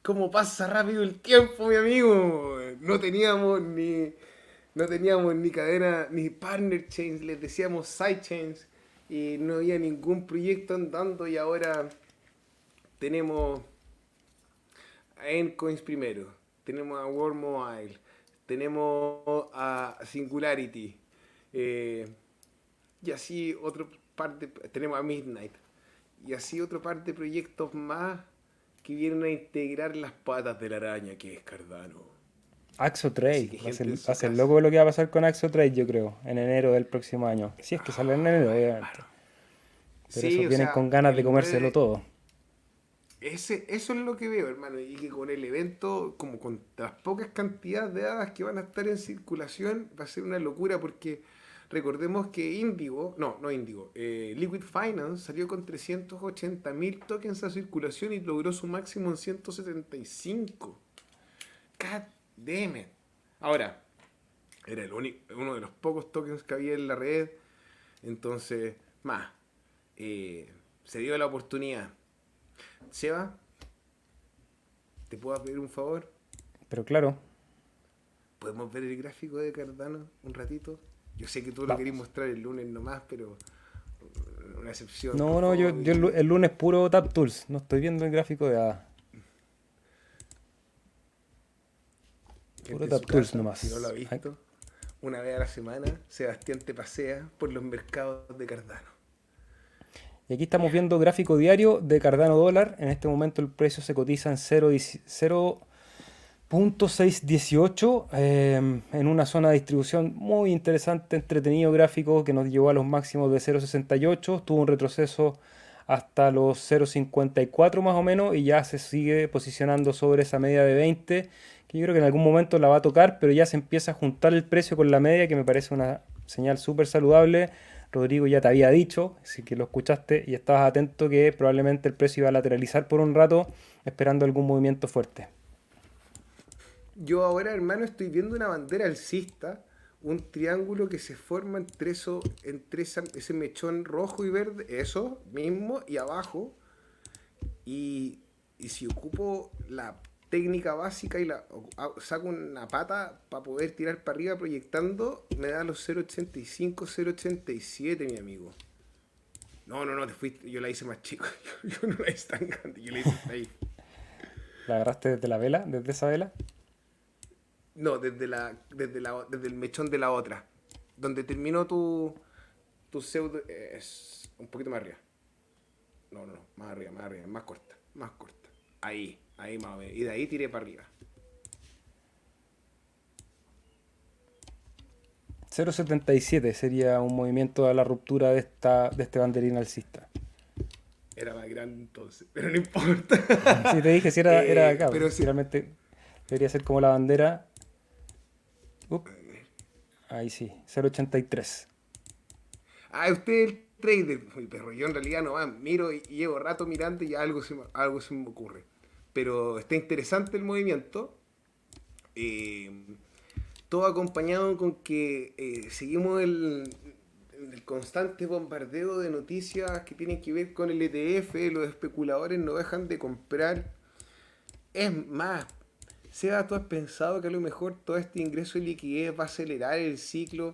cómo pasa rápido el tiempo, mi amigo. No teníamos ni, no teníamos ni cadena, ni partner chains, les decíamos side chains y no había ningún proyecto andando y ahora tenemos a Encoins primero, tenemos a World Mobile, tenemos a Singularity eh, y así otro parte, tenemos a Midnight y así otro par de proyectos más que vienen a integrar las patas de la araña que es Cardano. Axo Trade, va a ser, loco lo que va a pasar con Axo Trade, yo creo, en enero del próximo año. Si es que sale en enero, obviamente. Pero eso vienen con ganas de comérselo todo. Ese, eso es lo que veo, hermano, y que con el evento, como con las pocas cantidades de hadas que van a estar en circulación, va a ser una locura porque Recordemos que Indigo, no, no Indigo, eh, Liquid Finance salió con 380 mil tokens a circulación y logró su máximo en 175. God damn it. Ahora, era el único, uno de los pocos tokens que había en la red. Entonces, más, eh, se dio la oportunidad. Seba, ¿te puedo pedir un favor? Pero claro. ¿Podemos ver el gráfico de Cardano un ratito? Yo sé que tú lo querías mostrar el lunes nomás, pero una excepción. No, no, yo, yo el, lunes puro Tap Tools, no estoy viendo el gráfico de ADA. Puro Tap Tools nomás. Si no lo ha visto, una vez a la semana, Sebastián te pasea por los mercados de Cardano. Y aquí estamos viendo gráfico diario de Cardano dólar. En este momento el precio se cotiza en 0.618 eh, en una zona de distribución muy interesante, entretenido gráfico que nos llevó a los máximos de 0.68. Tuvo un retroceso hasta los 0.54 más o menos y ya se sigue posicionando sobre esa media de 20 que yo creo que en algún momento la va a tocar, pero ya se empieza a juntar el precio con la media, que me parece una señal súper saludable. Rodrigo ya te había dicho, si que lo escuchaste y estabas atento, que probablemente el precio iba a lateralizar por un rato, esperando algún movimiento fuerte. Yo ahora, hermano, estoy viendo una bandera alcista, un triángulo que se forma entre, eso, entre ese mechón rojo y verde, eso mismo, y abajo. Y, si ocupo la técnica básica y la saco una pata para poder tirar para arriba proyectando, me da los 0.85, 0.87, mi amigo. No, no, no, te fuiste, yo la hice más chico. Yo, no la hice tan grande, yo la hice ahí. ¿La agarraste desde la vela? ¿Desde esa vela? No, desde la, desde la desde el mechón de la otra. Donde terminó tu, tu pseudo. Es un poquito más arriba. No, no, no, más arriba, más arriba, más corta, más corta. Ahí. Ahí más o Y de ahí tiré para arriba. 0.77 sería un movimiento a la ruptura de, esta, de este banderín alcista. Era más grande entonces, pero no importa. Si te dije, si era, era acá. Pero si... realmente debería ser como la bandera. Ahí sí, 0.83. Ah, usted el trader. Uy, perro, yo en realidad no miro y llevo rato mirando y algo algo se me ocurre pero está interesante el movimiento. Eh, todo acompañado con que eh, seguimos el, constante bombardeo de noticias que tienen que ver con el ETF, los especuladores no dejan de comprar. Es más, Seba, ¿tú has pensado que a lo mejor todo este ingreso de liquidez va a acelerar el ciclo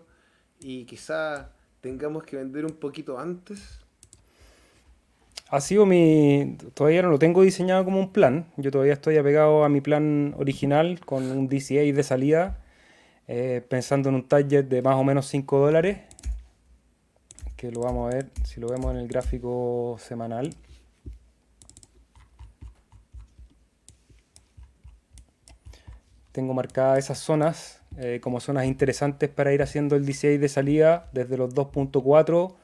y quizá tengamos que vender un poquito antes? ha sido mi. Todavía no lo tengo diseñado como un plan. Yo todavía estoy apegado a mi plan original con un DCA de salida, eh, pensando en un target de más o menos 5 dólares. Que lo vamos a ver si lo vemos en el gráfico semanal. Tengo marcadas esas zonas eh, como zonas interesantes para ir haciendo el DCA de salida desde los 2.4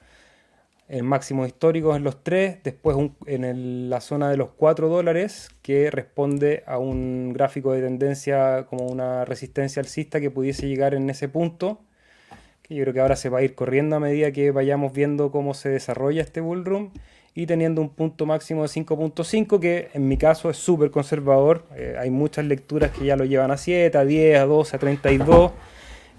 en máximos históricos en los 3, después en la zona de los 4 dólares, que responde a un gráfico de tendencia como una resistencia alcista que pudiese llegar en ese punto, yo creo que ahora se va a ir corriendo a medida que vayamos viendo cómo se desarrolla este bullroom, y teniendo un punto máximo de 5.5, que en mi caso es súper conservador, eh, hay muchas lecturas que ya lo llevan a 7, a 10, a 12, a 32,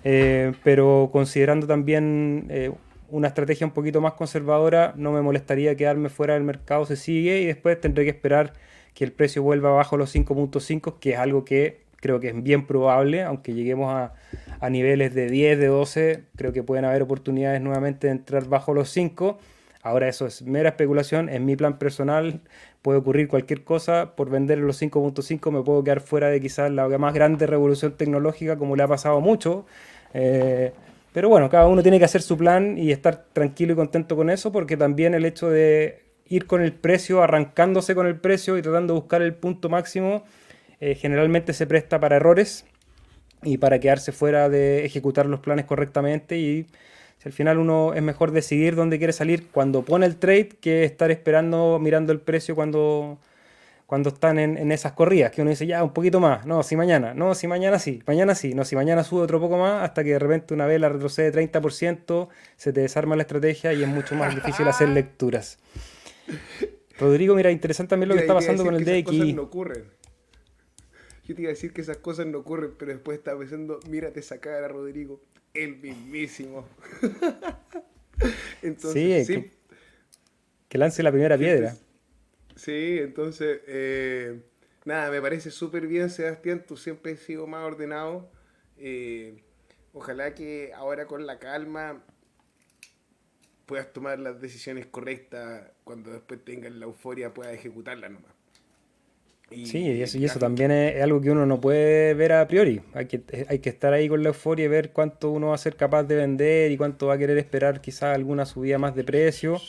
eh, pero considerando también... Eh, una estrategia un poquito más conservadora, no me molestaría quedarme fuera del mercado, se sigue y después tendré que esperar que el precio vuelva abajo los 5.5, que es algo que creo que es bien probable, aunque lleguemos a, a, niveles de 10, de 12, creo que pueden haber oportunidades nuevamente de entrar bajo los 5. Ahora eso es mera especulación, en mi plan personal puede ocurrir cualquier cosa, por vender los 5.5 me puedo quedar fuera de quizás la más grande revolución tecnológica como le ha pasado mucho. Eh, pero bueno, cada uno tiene que hacer su plan y estar tranquilo y contento con eso, porque también el hecho de ir con el precio, arrancándose con el precio y tratando de buscar el punto máximo, eh, generalmente se presta para errores y para quedarse fuera de ejecutar los planes correctamente y si al final uno es mejor decidir dónde quiere salir cuando pone el trade que estar esperando mirando el precio cuando cuando están en, esas corridas, que uno dice, ya, un poquito más, no, si mañana, no, si mañana sí, mañana sí, no, si mañana sube otro poco más, hasta que de repente una vela retrocede 30%, se te desarma la estrategia y es mucho más difícil hacer lecturas. Rodrigo, mira, interesante también lo que está pasando con el DXI. No ocurren. Yo te iba a decir que esas cosas no ocurren, pero después estaba pensando, mírate esa cara, Rodrigo, el mismísimo. Entonces, sí, Que, lance la primera piedra. Sí, entonces, eh, nada, me parece súper bien, Sebastián, tú siempre has sido más ordenado. Eh, ojalá que ahora con la calma puedas tomar las decisiones correctas cuando después tengas la euforia puedas ejecutarla nomás. Sí, y eso, y eso también es, algo que uno no puede ver a priori. Hay que, hay que estar ahí con la euforia y ver cuánto uno va a ser capaz de vender y cuánto va a querer esperar quizás alguna subida más de precio.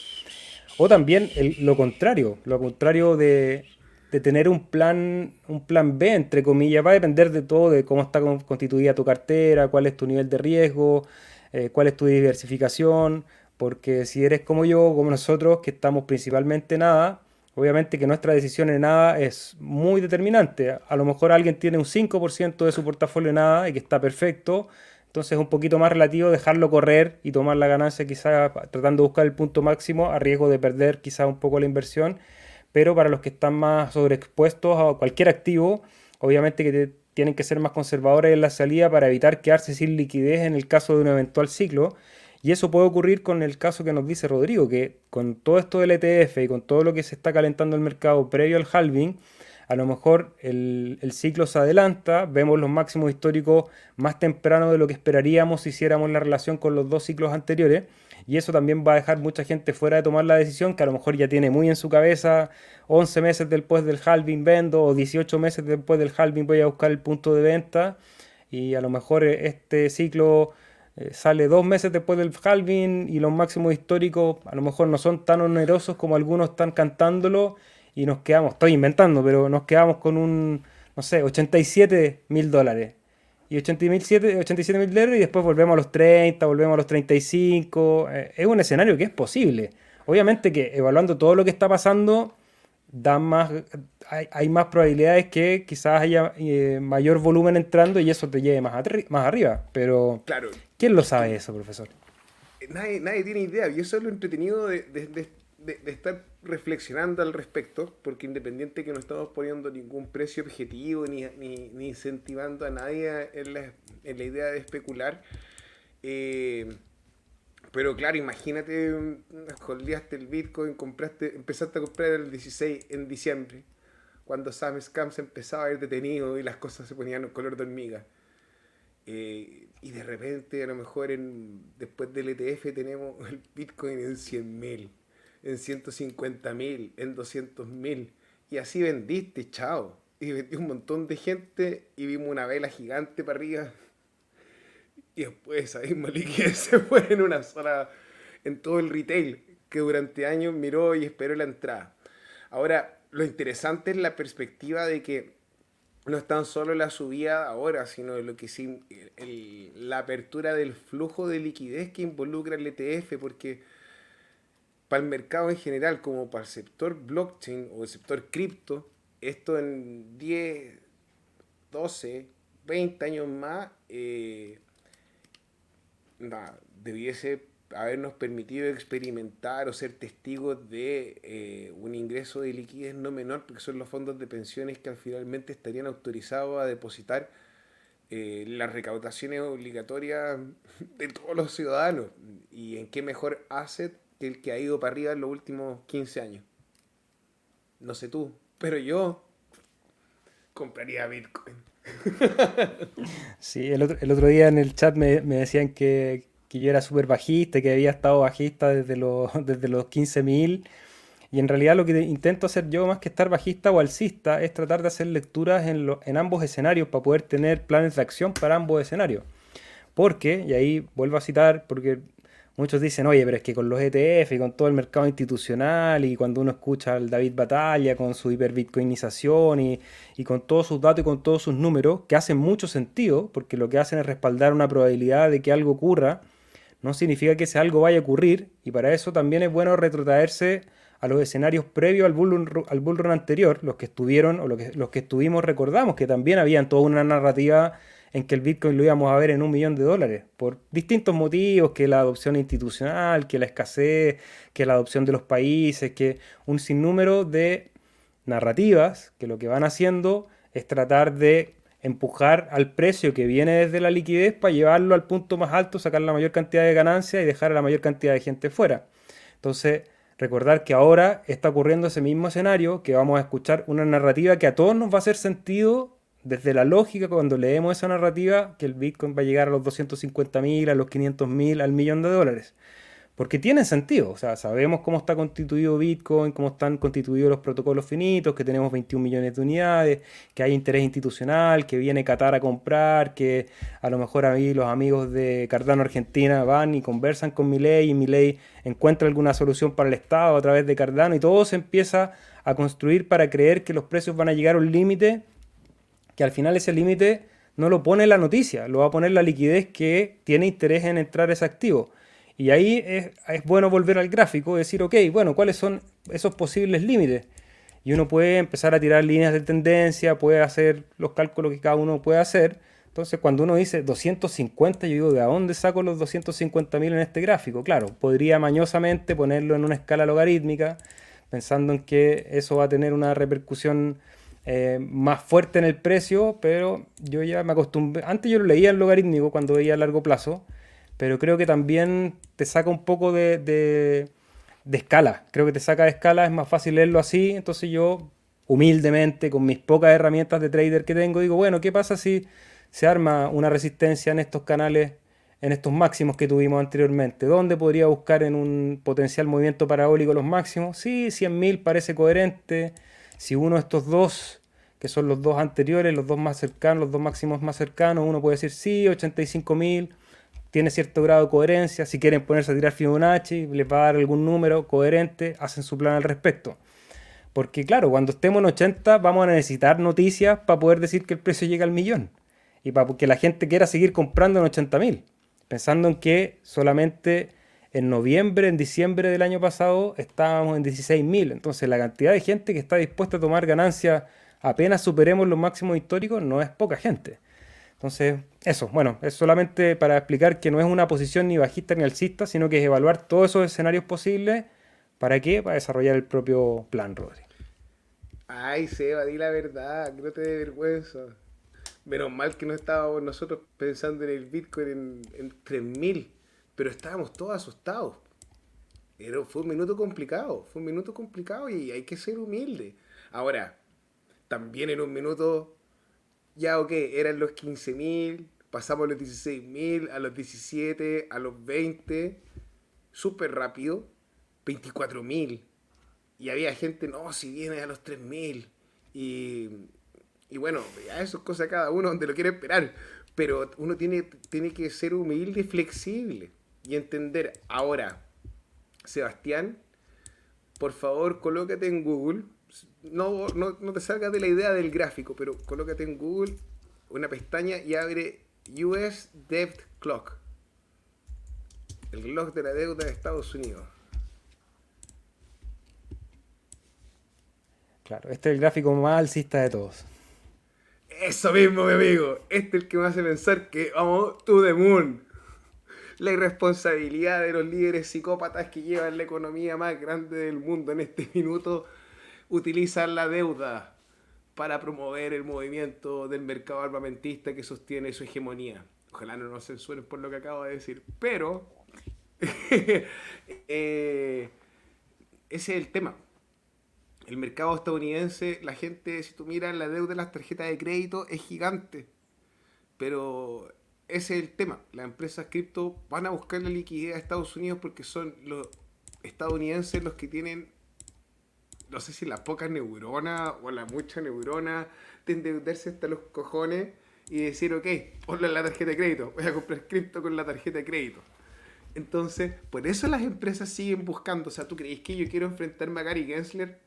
O también lo contrario, lo contrario de, de, tener un plan, un plan B, entre comillas, va a depender de todo, de cómo está constituida tu cartera, cuál es tu nivel de riesgo, eh, cuál es tu diversificación, porque si eres como yo, como nosotros, que estamos principalmente en nada, obviamente que nuestra decisión en nada es muy determinante. A lo mejor alguien tiene un 5% de su portafolio en nada y que está perfecto, entonces es un poquito más relativo dejarlo correr y tomar la ganancia quizás tratando de buscar el punto máximo a riesgo de perder quizás un poco la inversión. Pero para los que están más sobreexpuestos a cualquier activo, obviamente que tienen que ser más conservadores en la salida para evitar quedarse sin liquidez en el caso de un eventual ciclo. Y eso puede ocurrir con el caso que nos dice Rodrigo, que con todo esto del ETF y con todo lo que se está calentando el mercado previo al halving, a lo mejor el, ciclo se adelanta, vemos los máximos históricos más temprano de lo que esperaríamos si hiciéramos la relación con los dos ciclos anteriores. Y eso también va a dejar mucha gente fuera de tomar la decisión, que a lo mejor ya tiene muy en su cabeza 11 meses después del halving vendo o 18 meses después del halving voy a buscar el punto de venta. Y a lo mejor este ciclo eh, sale dos meses después del halving y los máximos históricos a lo mejor no son tan onerosos como algunos están cantándolo y nos quedamos, estoy inventando, pero nos quedamos con un, no sé, 87 mil dólares. Y 87 mil dólares y después volvemos a los 30, volvemos a los 35. Eh, es un escenario que es posible. Obviamente que evaluando todo lo que está pasando, da más, hay, más probabilidades que quizás haya eh, mayor volumen entrando y eso te lleve más, más arriba. Pero, claro, ¿quién lo sabe eso, profesor? Nadie, nadie tiene idea. Y eso es lo entretenido de, estar reflexionando al respecto, porque independiente que no estamos poniendo ningún precio objetivo ni, ni, incentivando a nadie en la, en la idea de especular, eh, pero claro, imagínate, holdeaste el Bitcoin, compraste, empezaste a comprar el 16 en diciembre, cuando Sam Scams empezaba a ir detenido y las cosas se ponían en color de hormiga. Eh, y de repente, a lo mejor después del ETF tenemos el Bitcoin en 100 mil, en 150 mil, en 200 mil. Y así vendiste, chao. Y vendí un montón de gente y vimos una vela gigante para arriba y después esa misma liquidez se fue en una sola, en todo el retail, que durante años miró y esperó la entrada. Ahora, lo interesante es la perspectiva de que no es tan solo la subida ahora, sino lo que sí, la apertura del flujo de liquidez que involucra el ETF, porque para el mercado en general, como para el sector blockchain o el sector cripto, esto en 10, 12, 20 años más eh, debiese habernos permitido experimentar o ser testigos de eh, un ingreso de liquidez no menor, porque son los fondos de pensiones que finalmente estarían autorizados a depositar eh, las recaudaciones obligatorias de todos los ciudadanos. ¿Y en qué mejor asset que el que ha ido para arriba en los últimos 15 años? No sé tú, pero yo compraría Bitcoin. Sí, el otro, el otro día en el chat me, decían que, yo era súper bajista, que había estado bajista desde los, desde los 15.000. Y en realidad lo que intento hacer yo, más que estar bajista o alcista, es tratar de hacer lecturas en, en ambos escenarios para poder tener planes de acción para ambos escenarios. Porque, y ahí vuelvo a citar, porque Muchos dicen, oye, pero es que con los ETF y con todo el mercado institucional y cuando uno escucha al David Batalla con su hiperbitcoinización y, y con todos sus datos y con todos sus números, que hacen mucho sentido, porque lo que hacen es respaldar una probabilidad de que algo ocurra, no significa que ese algo vaya a ocurrir y para eso también es bueno retrotraerse a los escenarios previos al bull run, al bull anterior, los que estuvieron o los que, los que estuvimos recordamos que también habían toda una narrativa en que el Bitcoin lo íbamos a ver en un millón de dólares, por distintos motivos, que la adopción institucional, que la escasez, que la adopción de los países, que un sinnúmero de narrativas que lo que van haciendo es tratar de empujar al precio que viene desde la liquidez para llevarlo al punto más alto, sacar la mayor cantidad de ganancias y dejar a la mayor cantidad de gente fuera. Entonces, recordar que ahora está ocurriendo ese mismo escenario, que vamos a escuchar una narrativa que a todos nos va a hacer sentido desde la lógica, cuando leemos esa narrativa, que el Bitcoin va a llegar a los 250 mil, a los 500 mil, al millón de dólares. porque tienen sentido. O sea, sabemos cómo está constituido Bitcoin, cómo están constituidos los protocolos finitos, que tenemos 21 millones de unidades, que hay interés institucional, que viene Qatar a comprar, que a lo mejor ahí los amigos de Cardano Argentina van y conversan con Milei y Milei encuentra alguna solución para el Estado a través de Cardano y todo se empieza a construir para creer que los precios van a llegar a un límite, que al final ese límite no lo pone la noticia, lo va a poner la liquidez que tiene interés en entrar ese activo. Y ahí es, bueno volver al gráfico y decir, ok, bueno, ¿cuáles son esos posibles límites? Y uno puede empezar a tirar líneas de tendencia, puede hacer los cálculos que cada uno puede hacer. Entonces, cuando uno dice 250, yo digo, ¿de dónde saco los 250.000 en este gráfico? Claro, podría mañosamente ponerlo en una escala logarítmica, pensando en que eso va a tener una repercusión eh, más fuerte en el precio, pero yo ya me acostumbré. Antes yo lo leía en logarítmico cuando veía a largo plazo pero creo que también te saca un poco de, de, escala. Creo que te saca de escala, es más fácil leerlo así. Entonces yo, humildemente, con mis pocas herramientas de trader que tengo, digo, bueno, ¿qué pasa si se arma una resistencia en estos canales, en estos máximos que tuvimos anteriormente? ¿Dónde podría buscar en un potencial movimiento parabólico los máximos? Sí, 100.000 parece coherente. Si uno de estos dos que son los dos anteriores, los dos más cercanos, los dos máximos más cercanos, uno puede decir sí, 85.000 tiene cierto grado de coherencia. Si quieren ponerse a tirar Fibonacci, les va a dar algún número coherente, hacen su plan al respecto. Porque claro, cuando estemos en 80 vamos a necesitar noticias para poder decir que el precio llega al millón. Y para que la gente quiera seguir comprando en 80 mil. Pensando en que solamente en noviembre, en diciembre del año pasado estábamos en 16 mil. Entonces la cantidad de gente que está dispuesta a tomar ganancias apenas superemos los máximos históricos no es poca gente. Entonces, eso, bueno, es solamente para explicar que no es una posición ni bajista ni alcista, sino que es evaluar todos esos escenarios posibles. ¿Para qué? Para desarrollar el propio plan, Rodri. Ay, Seba, di la verdad, que no te dé vergüenza. Menos mal que no estábamos nosotros pensando en el Bitcoin en, en 3000, pero estábamos todos asustados. Pero fue un minuto complicado, fue un minuto complicado y hay que ser humilde. Ahora, también en un minuto ya, ok, eran los 15.000, pasamos a los 16.000, a los 17, a los 20, súper rápido, 24.000. Y había gente, no, si viene a los 3.000. Y, y bueno, ya eso es cosa cada uno donde lo quiere esperar. Pero uno tiene, tiene que ser humilde y flexible y entender. Ahora, Sebastián, por favor, colócate en Google no, no, no te salgas de la idea del gráfico, pero colócate en Google una pestaña y abre US Debt Clock. El reloj de la deuda de Estados Unidos. Claro, este es el gráfico más alcista de todos. Eso mismo, mi amigo. Este es el que me hace pensar que vamos to the moon. La irresponsabilidad de los líderes psicópatas que llevan la economía más grande del mundo en este minuto utilizan la deuda para promover el movimiento del mercado armamentista que sostiene su hegemonía. Ojalá no nos censuren por lo que acabo de decir, pero eh, ese es el tema. El mercado estadounidense, la gente, si tú miras la deuda de las tarjetas de crédito, es gigante. Pero ese es el tema. Las empresas cripto van a buscar la liquidez a Estados Unidos porque son los estadounidenses los que tienen no sé si la poca neurona o la mucha neurona de endeudarse hasta los cojones y decir, ok, ponlo en la tarjeta de crédito, voy a comprar cripto con la tarjeta de crédito. Entonces, por eso las empresas siguen buscando. O sea, ¿tú crees que yo quiero enfrentarme a Gary Gensler?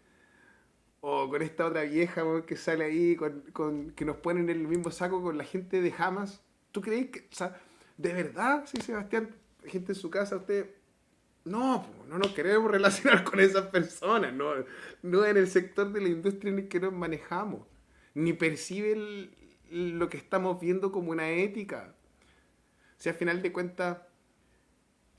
O con esta otra vieja que sale ahí, con, que nos ponen en el mismo saco con la gente de Hamas. ¿Tú crees que, o sea, de verdad, sí, Sebastián, gente en su casa, usted no, no nos queremos relacionar con esas personas, no, no en el sector de la industria en el que nos manejamos, ni percibe lo que estamos viendo como una ética. O sea, al final de cuentas,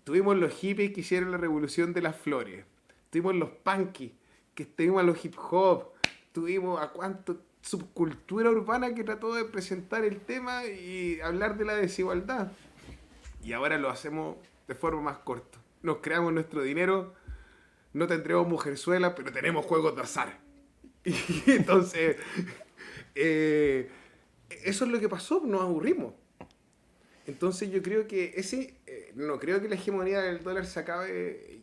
tuvimos los hippies que hicieron la revolución de las flores, tuvimos los punkies, que tuvimos a los hip hop, tuvimos a cuánto subcultura urbana que trató de presentar el tema y hablar de la desigualdad. Y ahora lo hacemos de forma más corta nos creamos nuestro dinero, no tendremos mujerzuela, pero tenemos juegos de azar. Y entonces, eh, eso es lo que pasó, nos aburrimos. Entonces yo creo que ese, eh, no creo que la hegemonía del dólar se acabe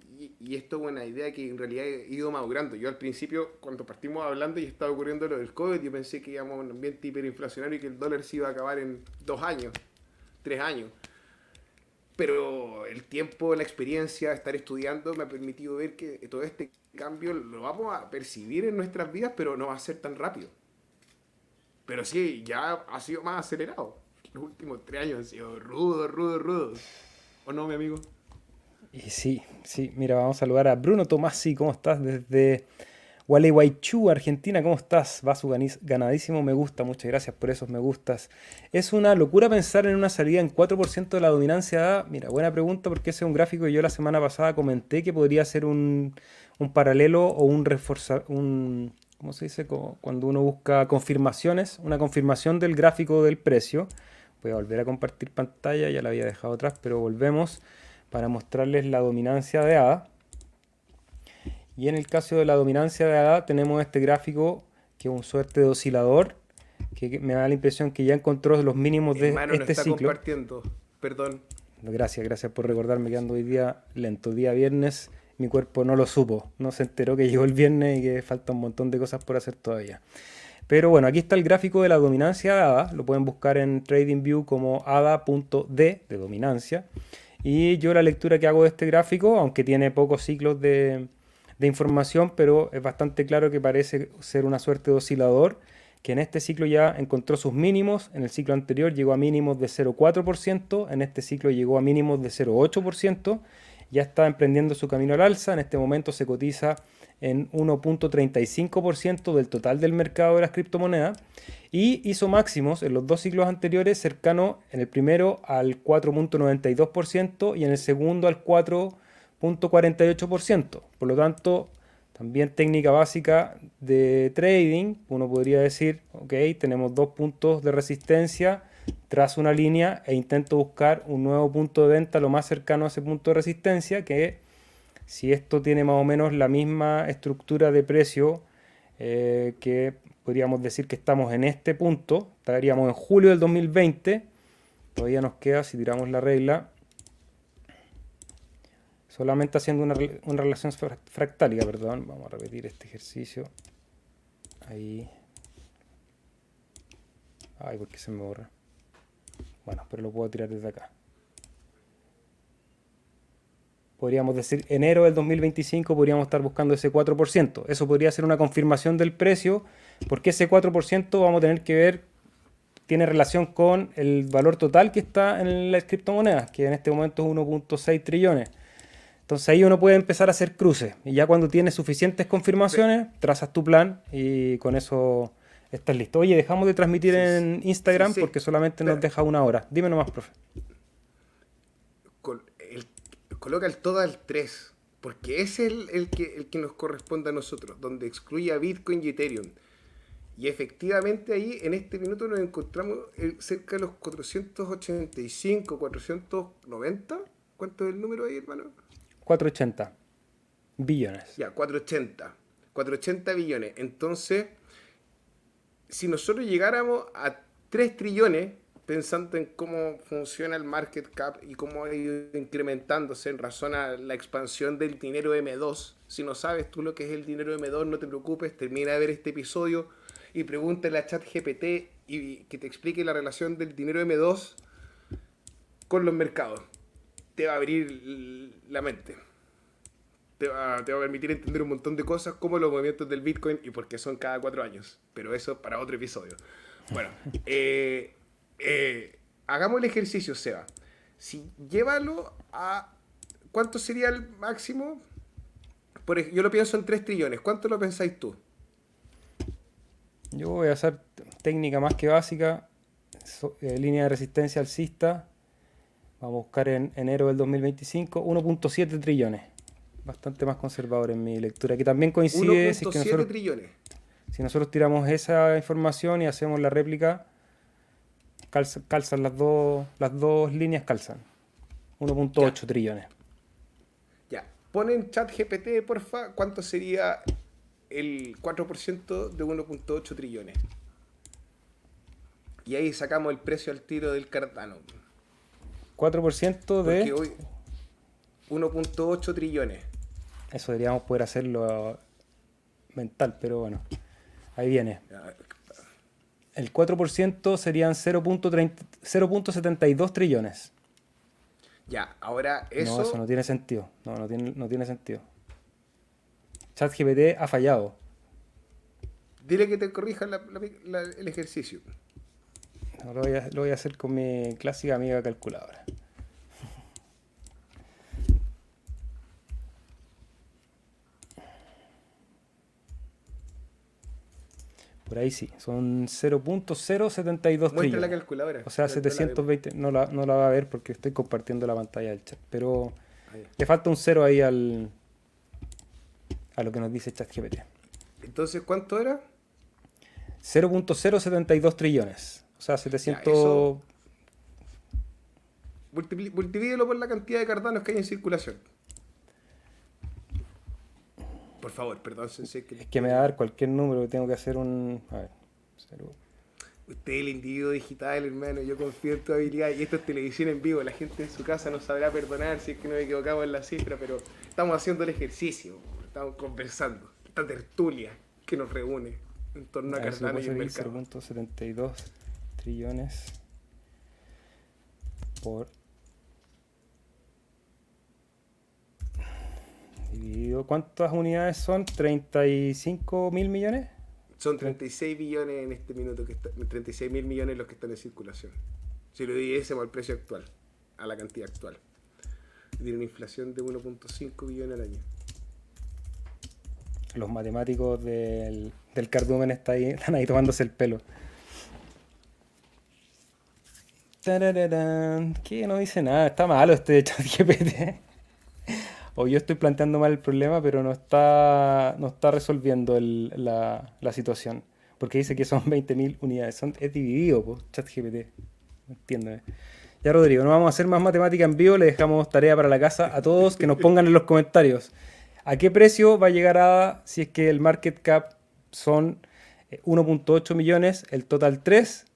y, esto es una idea que en realidad he ido madurando. Yo al principio, cuando partimos hablando y estaba ocurriendo lo del COVID, yo pensé que íbamos a un ambiente hiperinflacionario y que el dólar se iba a acabar en dos años, tres años. Pero el tiempo, la experiencia, estar estudiando me ha permitido ver que todo este cambio lo vamos a percibir en nuestras vidas, pero no va a ser tan rápido. Pero sí, ya ha sido más acelerado. Los últimos tres años han sido rudos, rudos, rudos. ¿O no, mi amigo? Y sí, sí, mira, vamos a saludar a Bruno Tomasi, ¿cómo estás? Desde Gualeguaychú, Argentina, ¿cómo estás? Va su ganadísimo me gusta, muchas gracias por esos me gustas. Es una locura pensar en una salida en 4% de la dominancia A. Mira, buena pregunta porque ese es un gráfico que yo la semana pasada comenté que podría ser un, paralelo o un reforzar, un, ¿cómo se dice? Cuando uno busca confirmaciones, una confirmación del gráfico del precio. Voy a volver a compartir pantalla, ya la había dejado atrás, pero volvemos para mostrarles la dominancia de A. Y en el caso de la dominancia de A tenemos este gráfico que es un suerte de oscilador que me da la impresión que ya encontró los mínimos de este está ciclo. compartiendo, perdón. Gracias, gracias por recordarme que ando hoy día lento. Día viernes, mi cuerpo no lo supo, no se enteró que llegó el viernes y que falta un montón de cosas por hacer todavía. Pero bueno, aquí está el gráfico de la dominancia de ADA, lo pueden buscar en TradingView como ADA.D de dominancia. Y yo la lectura que hago de este gráfico, aunque tiene pocos ciclos de, información, pero es bastante claro que parece ser una suerte de oscilador, que en este ciclo ya encontró sus mínimos, en el ciclo anterior llegó a mínimos de 0,4%, en este ciclo llegó a mínimos de 0,8%, ya está emprendiendo su camino al alza, en este momento se cotiza en 1.35% del total del mercado de las criptomonedas y hizo máximos en los dos ciclos anteriores cercano en el primero al 4.92% y en el segundo al 4.48%. Por lo tanto, también técnica básica de trading, uno podría decir, ok, tenemos dos puntos de resistencia, tras una línea e intento buscar un nuevo punto de venta lo más cercano a ese punto de resistencia que si esto tiene más o menos la misma estructura de precio eh, que podríamos decir que estamos en este punto, estaríamos en julio del 2020, todavía nos queda, si tiramos la regla, solamente haciendo una, una relación fractálica, perdón, vamos a repetir este ejercicio, ahí, ay, porque se me borra, bueno, pero lo puedo tirar desde acá podríamos decir enero del 2025 podríamos estar buscando ese 4%. Eso podría ser una confirmación del precio, porque ese 4% vamos a tener que ver, tiene relación con el valor total que está en las criptomonedas, que en este momento es 1.6 trillones. Entonces ahí uno puede empezar a hacer cruces. Y ya cuando tienes suficientes confirmaciones, trazas tu plan y con eso estás listo. Oye, dejamos de transmitir en Instagram porque solamente nos deja una hora. Dime nomás, profe coloca el todo al 3, porque es el, el, que, el que nos corresponde a nosotros, donde excluye a Bitcoin y Ethereum. Y efectivamente ahí en este minuto nos encontramos cerca de los 485, 490. ¿Cuánto es el número ahí, hermano? 480 billones. Ya, 480. 480 billones. Entonces, si nosotros llegáramos a 3 trillones, pensando en cómo funciona el market cap y cómo ha ido incrementándose en razón a la expansión del dinero M2. Si no sabes tú lo que es el dinero M2, no te preocupes, termina de ver este episodio y pregúntale a ChatGPT y que te explique la relación del dinero M2 con los mercados. Te va a abrir la mente. Te va, te va, a permitir entender un montón de cosas como los movimientos del Bitcoin y por qué son cada cuatro años. Pero eso para otro episodio. Bueno, eh, eh, hagamos el ejercicio, Seba. Si llévalo a. ¿Cuánto sería el máximo? Por, yo lo pienso en 3 trillones. ¿Cuánto lo pensáis tú? Yo voy a hacer técnica más que básica. Eh, línea de resistencia alcista. Vamos a buscar en enero del 2025 1.7 trillones. Bastante más conservador en mi lectura. Que también coincide. 1.7 trillones. Si nosotros tiramos esa información y hacemos la réplica calzan, las, dos, las dos líneas, calzan. 1.8 trillones. Ya, ponen chat GPT, porfa, ¿cuánto sería el 4% de 1.8 trillones? Y ahí sacamos el precio al tiro del Cardano. 4% Porque de... hoy 1.8 trillones. Eso deberíamos poder hacerlo mental, pero bueno. Ahí viene. El 4% serían 0.30 0.72 trillones. Ya, ahora eso. No, eso no tiene sentido. No, no tiene, no tiene sentido. ChatGPT ha fallado. Dile que te corrija la- la- la- el ejercicio. No, Lo voy, a, lo voy a hacer con mi clásica amiga calculadora. Por ahí sí, son 0.072 Muestra la trillones. calculadora. O sea, La- la vemos. 720, no la, no la va a ver porque estoy compartiendo la pantalla del chat. Pero Ah, ya. le falta un cero ahí al a lo que nos dice ChatGPT. Entonces, ¿cuánto era? 0.072 trillones. O sea, 700... eso- Multipli- Multiplíquelo por la cantidad de cardanos que hay en circulación. Por favor, perdón, sensei, que Es que me va a dar cualquier número, tengo que hacer un... A ver, cero. Usted es el individuo digital, hermano. Yo confío en tu habilidad. Y esto es televisión en vivo. La gente en su casa no sabrá perdonar si es que nos equivocamos en la cifra, pero estamos haciendo el ejercicio. Estamos conversando. Esta tertulia que nos reúne en torno a, A Cardano y el mercado. 0.72 trillones por dividido. ¿Cuántas unidades son? ¿35 mil millones? Son 36 billones en este minuto, que está, 36 mil millones los que están en circulación. Si lo dividiésemos al precio actual, a la cantidad actual. Tiene una inflación de 1.5 billones al año. Los matemáticos del, del cardumen está ahí, están ahí tomándose el pelo. ¿Qué? No dice nada. Está malo este chat GPT. O yo estoy planteando mal el problema, pero no está, no está resolviendo la, la situación. Porque dice que son 20.000 unidades. Es dividido, pues, chat GPT. Entiéndeme. Ya, Rodrigo, no vamos a hacer más matemática en vivo. Le dejamos tarea para la casa a todos que nos pongan en los comentarios. ¿A qué precio va a llegar ADA si es que el market cap son eh, 1.8 millones, el total 3?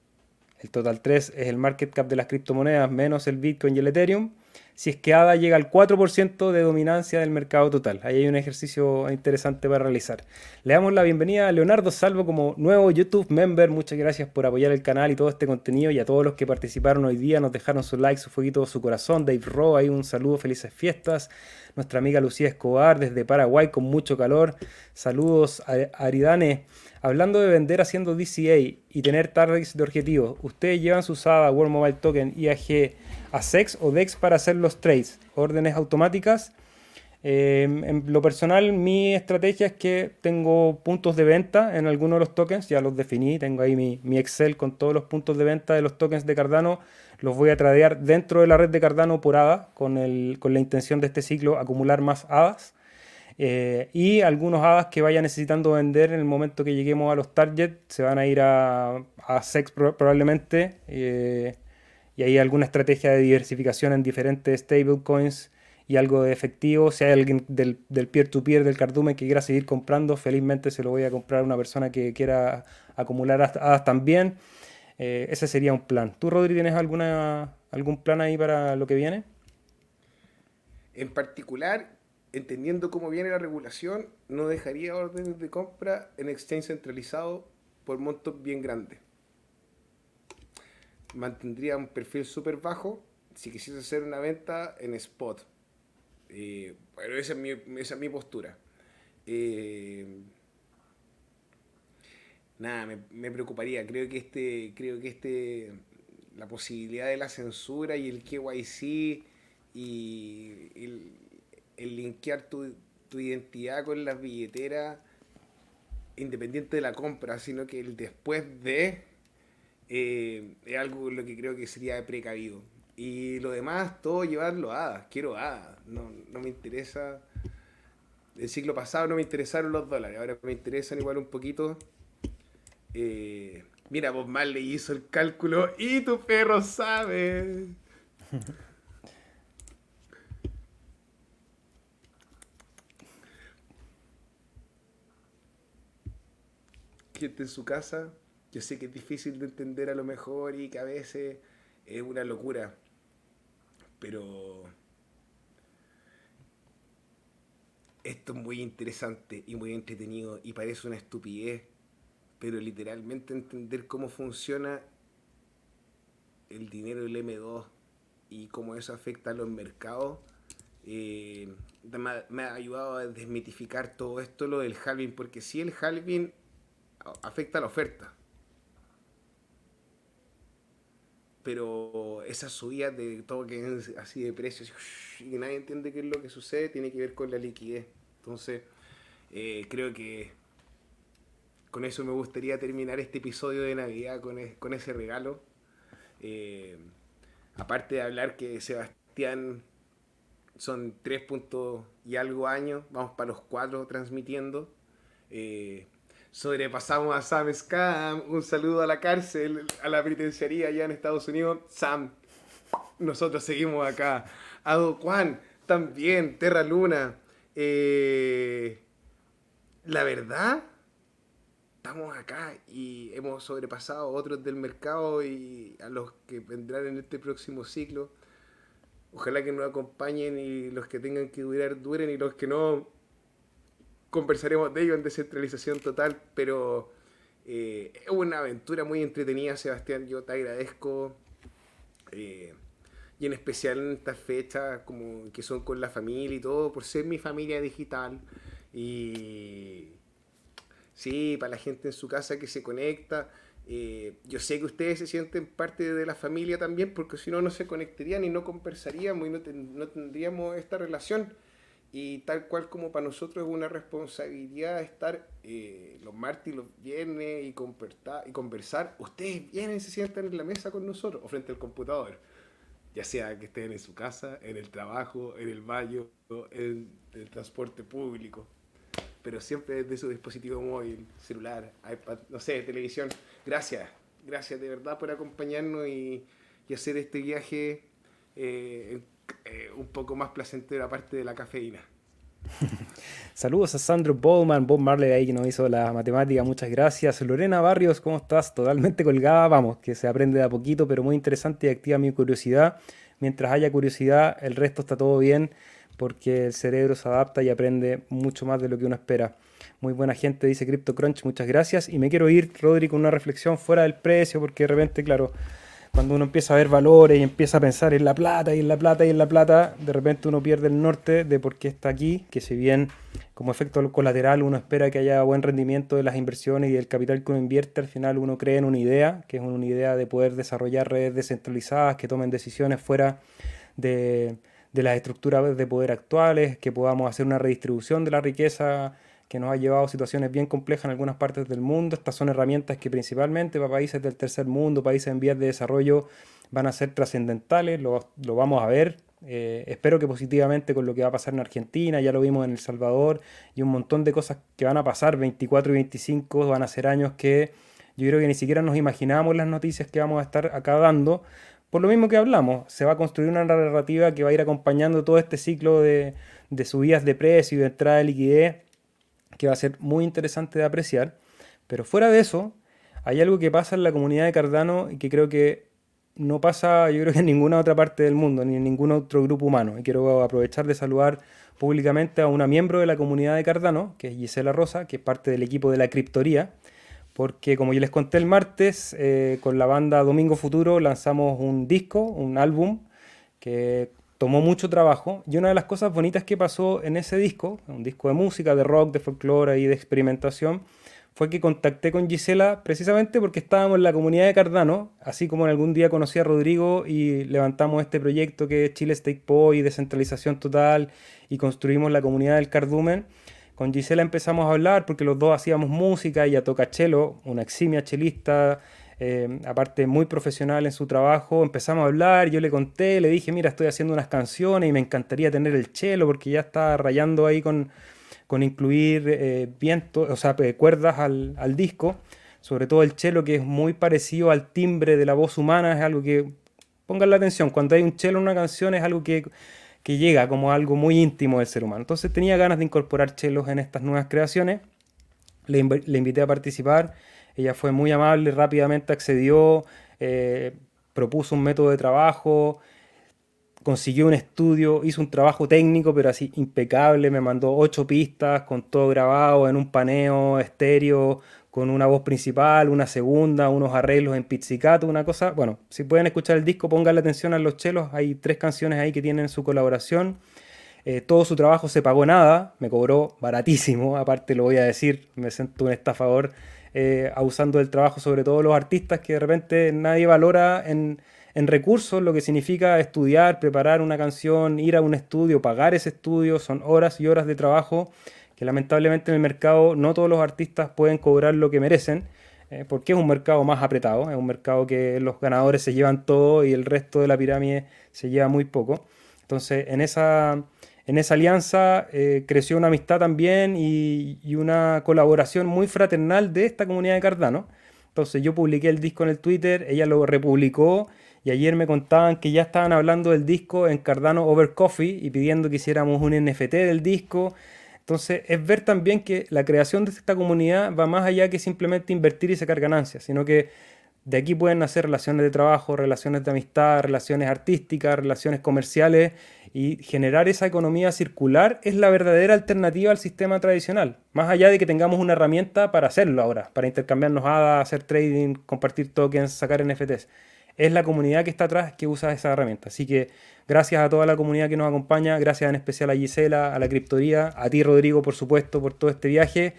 El total 3 es el market cap de las criptomonedas menos el Bitcoin y el Ethereum. Si es que ADA llega al 4% de dominancia del mercado total. Ahí hay un ejercicio interesante para realizar. Le damos la bienvenida a Leonardo Salvo como nuevo YouTube member. Muchas gracias por apoyar el canal y todo este contenido. Y a todos los que participaron hoy día, nos dejaron su like, su fueguito, su corazón. Dave Ro, ahí un saludo, felices fiestas. Nuestra amiga Lucía Escobar desde Paraguay con mucho calor. Saludos a Aridane. Hablando de vender haciendo DCA y tener targets de objetivos, ¿ustedes llevan su SADA, World Mobile Token, IAG a SEX o DEX para hacer los trades? ¿Órdenes automáticas? Eh, en lo personal, mi estrategia es que tengo puntos de venta en algunos de los tokens, ya los definí, tengo ahí mi, mi Excel con todos los puntos de venta de los tokens de Cardano, los voy a tradear dentro de la red de Cardano por ADA, con, el, con la intención de este ciclo acumular más ADAs. Eh, y algunos hadas que vaya necesitando vender en el momento que lleguemos a los targets se van a ir a, a SEX pro- probablemente. eh, y hay alguna estrategia de diversificación en diferentes stablecoins y algo de efectivo. Si hay alguien del, peer-to-peer del cardumen que quiera seguir comprando, felizmente se lo voy a comprar a una persona que quiera acumular hadas también. Eh, ese sería un plan. ¿Tú, Rodri, tienes alguna, algún plan ahí para lo que viene? En particular, entendiendo cómo viene la regulación, no dejaría órdenes de compra en exchange centralizado por montos bien grandes. Mantendría un perfil súper bajo si quisiese hacer una venta en spot. Eh, pero esa es mi, esa es mi postura. Eh, nada, me, me preocuparía. Creo que este, creo que este, la posibilidad de la censura y el KYC y el, el linkear tu, tu identidad con las billeteras, independiente de la compra, sino que el después de eh, es algo lo que creo que sería precavido. Y lo demás, todo llevarlo a hadas. Quiero hadas. No, no me interesa. El siglo pasado no me interesaron los dólares, ahora me interesan igual un poquito. Eh, mira, Bob Marley hizo el cálculo y tu perro sabe. gente en su casa. Yo sé que es difícil de entender a lo mejor y que a veces es una locura. pero esto es muy interesante y muy entretenido y parece una estupidez, pero literalmente entender cómo funciona el dinero del M2 y cómo eso afecta a los mercados, eh, me, ha ayudado a desmitificar todo esto, lo del halving, porque si el halving afecta a la oferta, pero esa subida de todo que así de precios y nadie entiende qué es lo que sucede, tiene que ver con la liquidez. Entonces, eh, creo que con eso me gustaría terminar este episodio de Navidad con, con ese regalo. Eh, aparte de hablar que Sebastián son tres puntos y algo años, vamos para los cuatro transmitiendo. Eh, sobrepasamos a Sam Scam, un saludo a la cárcel, a la penitenciaría allá en Estados Unidos. Sam, nosotros seguimos acá. Ado Juan, también, Terra Luna. Eh, la verdad, estamos acá y hemos sobrepasado a otros del mercado y a los que vendrán en este próximo ciclo. Ojalá que nos acompañen y los que tengan que durar, duren y los que no, conversaremos de ello en descentralización total, pero eh, es una aventura muy entretenida, Sebastián. Yo te agradezco. Eh, y en especial en estas fechas como que son con la familia y todo, por ser mi familia digital. Y sí, para la gente en su casa que se conecta. Eh, yo sé que ustedes se sienten parte de la familia también, porque si no, no se conectarían y no conversaríamos y no, no tendríamos esta relación. Y tal cual como para nosotros es una responsabilidad estar eh, los martes y los viernes y, y conversar, ustedes vienen y se sientan en la mesa con nosotros o frente al computador. Ya sea que estén en su casa, en el trabajo, en el baño, en el transporte público. Pero siempre desde su dispositivo móvil, celular, iPad, no sé, televisión. Gracias, gracias de verdad por acompañarnos y, hacer este viaje eh, eh, un poco más placentero aparte de la cafeína. Saludos a Sandro Bowman, Bob Marley ahí que nos hizo la matemática, muchas gracias. Lorena Barrios, ¿cómo estás? Totalmente colgada, vamos, que se aprende de a poquito, pero muy interesante y activa mi curiosidad. Mientras haya curiosidad, el resto está todo bien, porque el cerebro se adapta y aprende mucho más de lo que uno espera. Muy buena gente, dice CryptoCrunch, muchas gracias. Y me quiero ir, Rodri, con una reflexión fuera del precio, porque de repente, claro, cuando uno empieza a ver valores y empieza a pensar en la plata y en la plata y en la plata, de repente uno pierde el norte de por qué está aquí, que si bien como efecto colateral uno espera que haya buen rendimiento de las inversiones y del capital que uno invierte, al final uno cree en una idea, que es una idea de poder desarrollar redes descentralizadas que tomen decisiones fuera de, de las estructuras de poder actuales, que podamos hacer una redistribución de la riqueza que nos ha llevado a situaciones bien complejas en algunas partes del mundo. Estas son herramientas que principalmente para países del tercer mundo, países en vías de desarrollo, van a ser trascendentales, lo, vamos a ver. Eh, espero que positivamente con lo que va a pasar en Argentina, ya lo vimos en El Salvador, y un montón de cosas que van a pasar, 24 y 25 van a ser años que yo creo que ni siquiera nos imaginamos las noticias que vamos a estar acá dando. Por lo mismo que hablamos, se va a construir una narrativa que va a ir acompañando todo este ciclo de, de subidas de precio y de entrada de liquidez que va a ser muy interesante de apreciar. Pero fuera de eso, hay algo que pasa en la comunidad de Cardano y que creo que no pasa, yo creo que en ninguna otra parte del mundo, ni en ningún otro grupo humano. Y quiero aprovechar de saludar públicamente a una miembro de la comunidad de Cardano, que es Gisela Rosa, que es parte del equipo de la criptoría, porque como yo les conté el martes, eh, con la banda Domingo Futuro lanzamos un disco, un álbum, que tomó mucho trabajo y una de las cosas bonitas que pasó en ese disco, un disco de música, de rock, de folclore y de experimentación, fue que contacté con Gisela precisamente porque estábamos en la comunidad de Cardano, así como en algún día conocí a Rodrigo y levantamos este proyecto que es Chile State Po y descentralización total y construimos la comunidad del Cardumen. Con Gisela empezamos a hablar porque los dos hacíamos música, ella toca chelo, una eximia chelista, eh, aparte muy profesional en su trabajo, empezamos a hablar, yo le conté, le dije, mira, estoy haciendo unas canciones y me encantaría tener el chelo porque ya está rayando ahí con, con incluir eh, viento, o sea, cuerdas al, al, disco, sobre todo el chelo que es muy parecido al timbre de la voz humana, es algo que, pongan la atención, cuando hay un chelo en una canción es algo que, que llega como algo muy íntimo del ser humano. Entonces tenía ganas de incorporar chelos en estas nuevas creaciones, le invité a participar ella fue muy amable, rápidamente accedió, eh, propuso un método de trabajo. consiguió un estudio, hizo un trabajo técnico, pero así impecable, me mandó ocho pistas con todo grabado en un paneo estéreo, con una voz principal, una segunda, unos arreglos en pizzicato, una cosa. Bueno, si pueden escuchar el disco, pónganle atención a los chelos, hay tres canciones ahí que tienen su colaboración. Eh, todo su trabajo se pagó nada, me cobró baratísimo, aparte lo voy a decir, me siento un estafador eh, abusando del trabajo, sobre todo los artistas que de repente nadie valora en, en recursos, lo que significa estudiar, preparar una canción, ir a un estudio, pagar ese estudio, son horas y horas de trabajo que lamentablemente en el mercado no todos los artistas pueden cobrar lo que merecen, eh, porque es un mercado más apretado, es un mercado que los ganadores se llevan todo y el resto de la pirámide se lleva muy poco. Entonces, en esa, en esa alianza eh, creció una amistad también y, y, una colaboración muy fraternal de esta comunidad de Cardano. Entonces, yo publiqué el disco en el Twitter, ella lo republicó y ayer me contaban que ya estaban hablando del disco en Cardano Over Coffee y pidiendo que hiciéramos un NFT del disco. Entonces es ver también que la creación de esta comunidad va más allá que simplemente invertir y sacar ganancias, sino que de aquí pueden nacer relaciones de trabajo, relaciones de amistad, relaciones artísticas, relaciones comerciales y generar esa economía circular es la verdadera alternativa al sistema tradicional. Más allá de que tengamos una herramienta para hacerlo ahora, para intercambiarnos hadas, hacer trading, compartir tokens, sacar NFTs es la comunidad que está atrás que usa esa herramienta. Así que gracias a toda la comunidad que nos acompaña, gracias en especial a Gisela, a la Criptoría, a ti Rodrigo, por supuesto, por todo este viaje.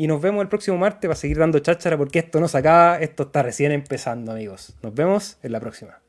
Y nos vemos el próximo martes para seguir dando cháchara porque esto no se acaba, esto está recién empezando, amigos. Nos vemos en la próxima.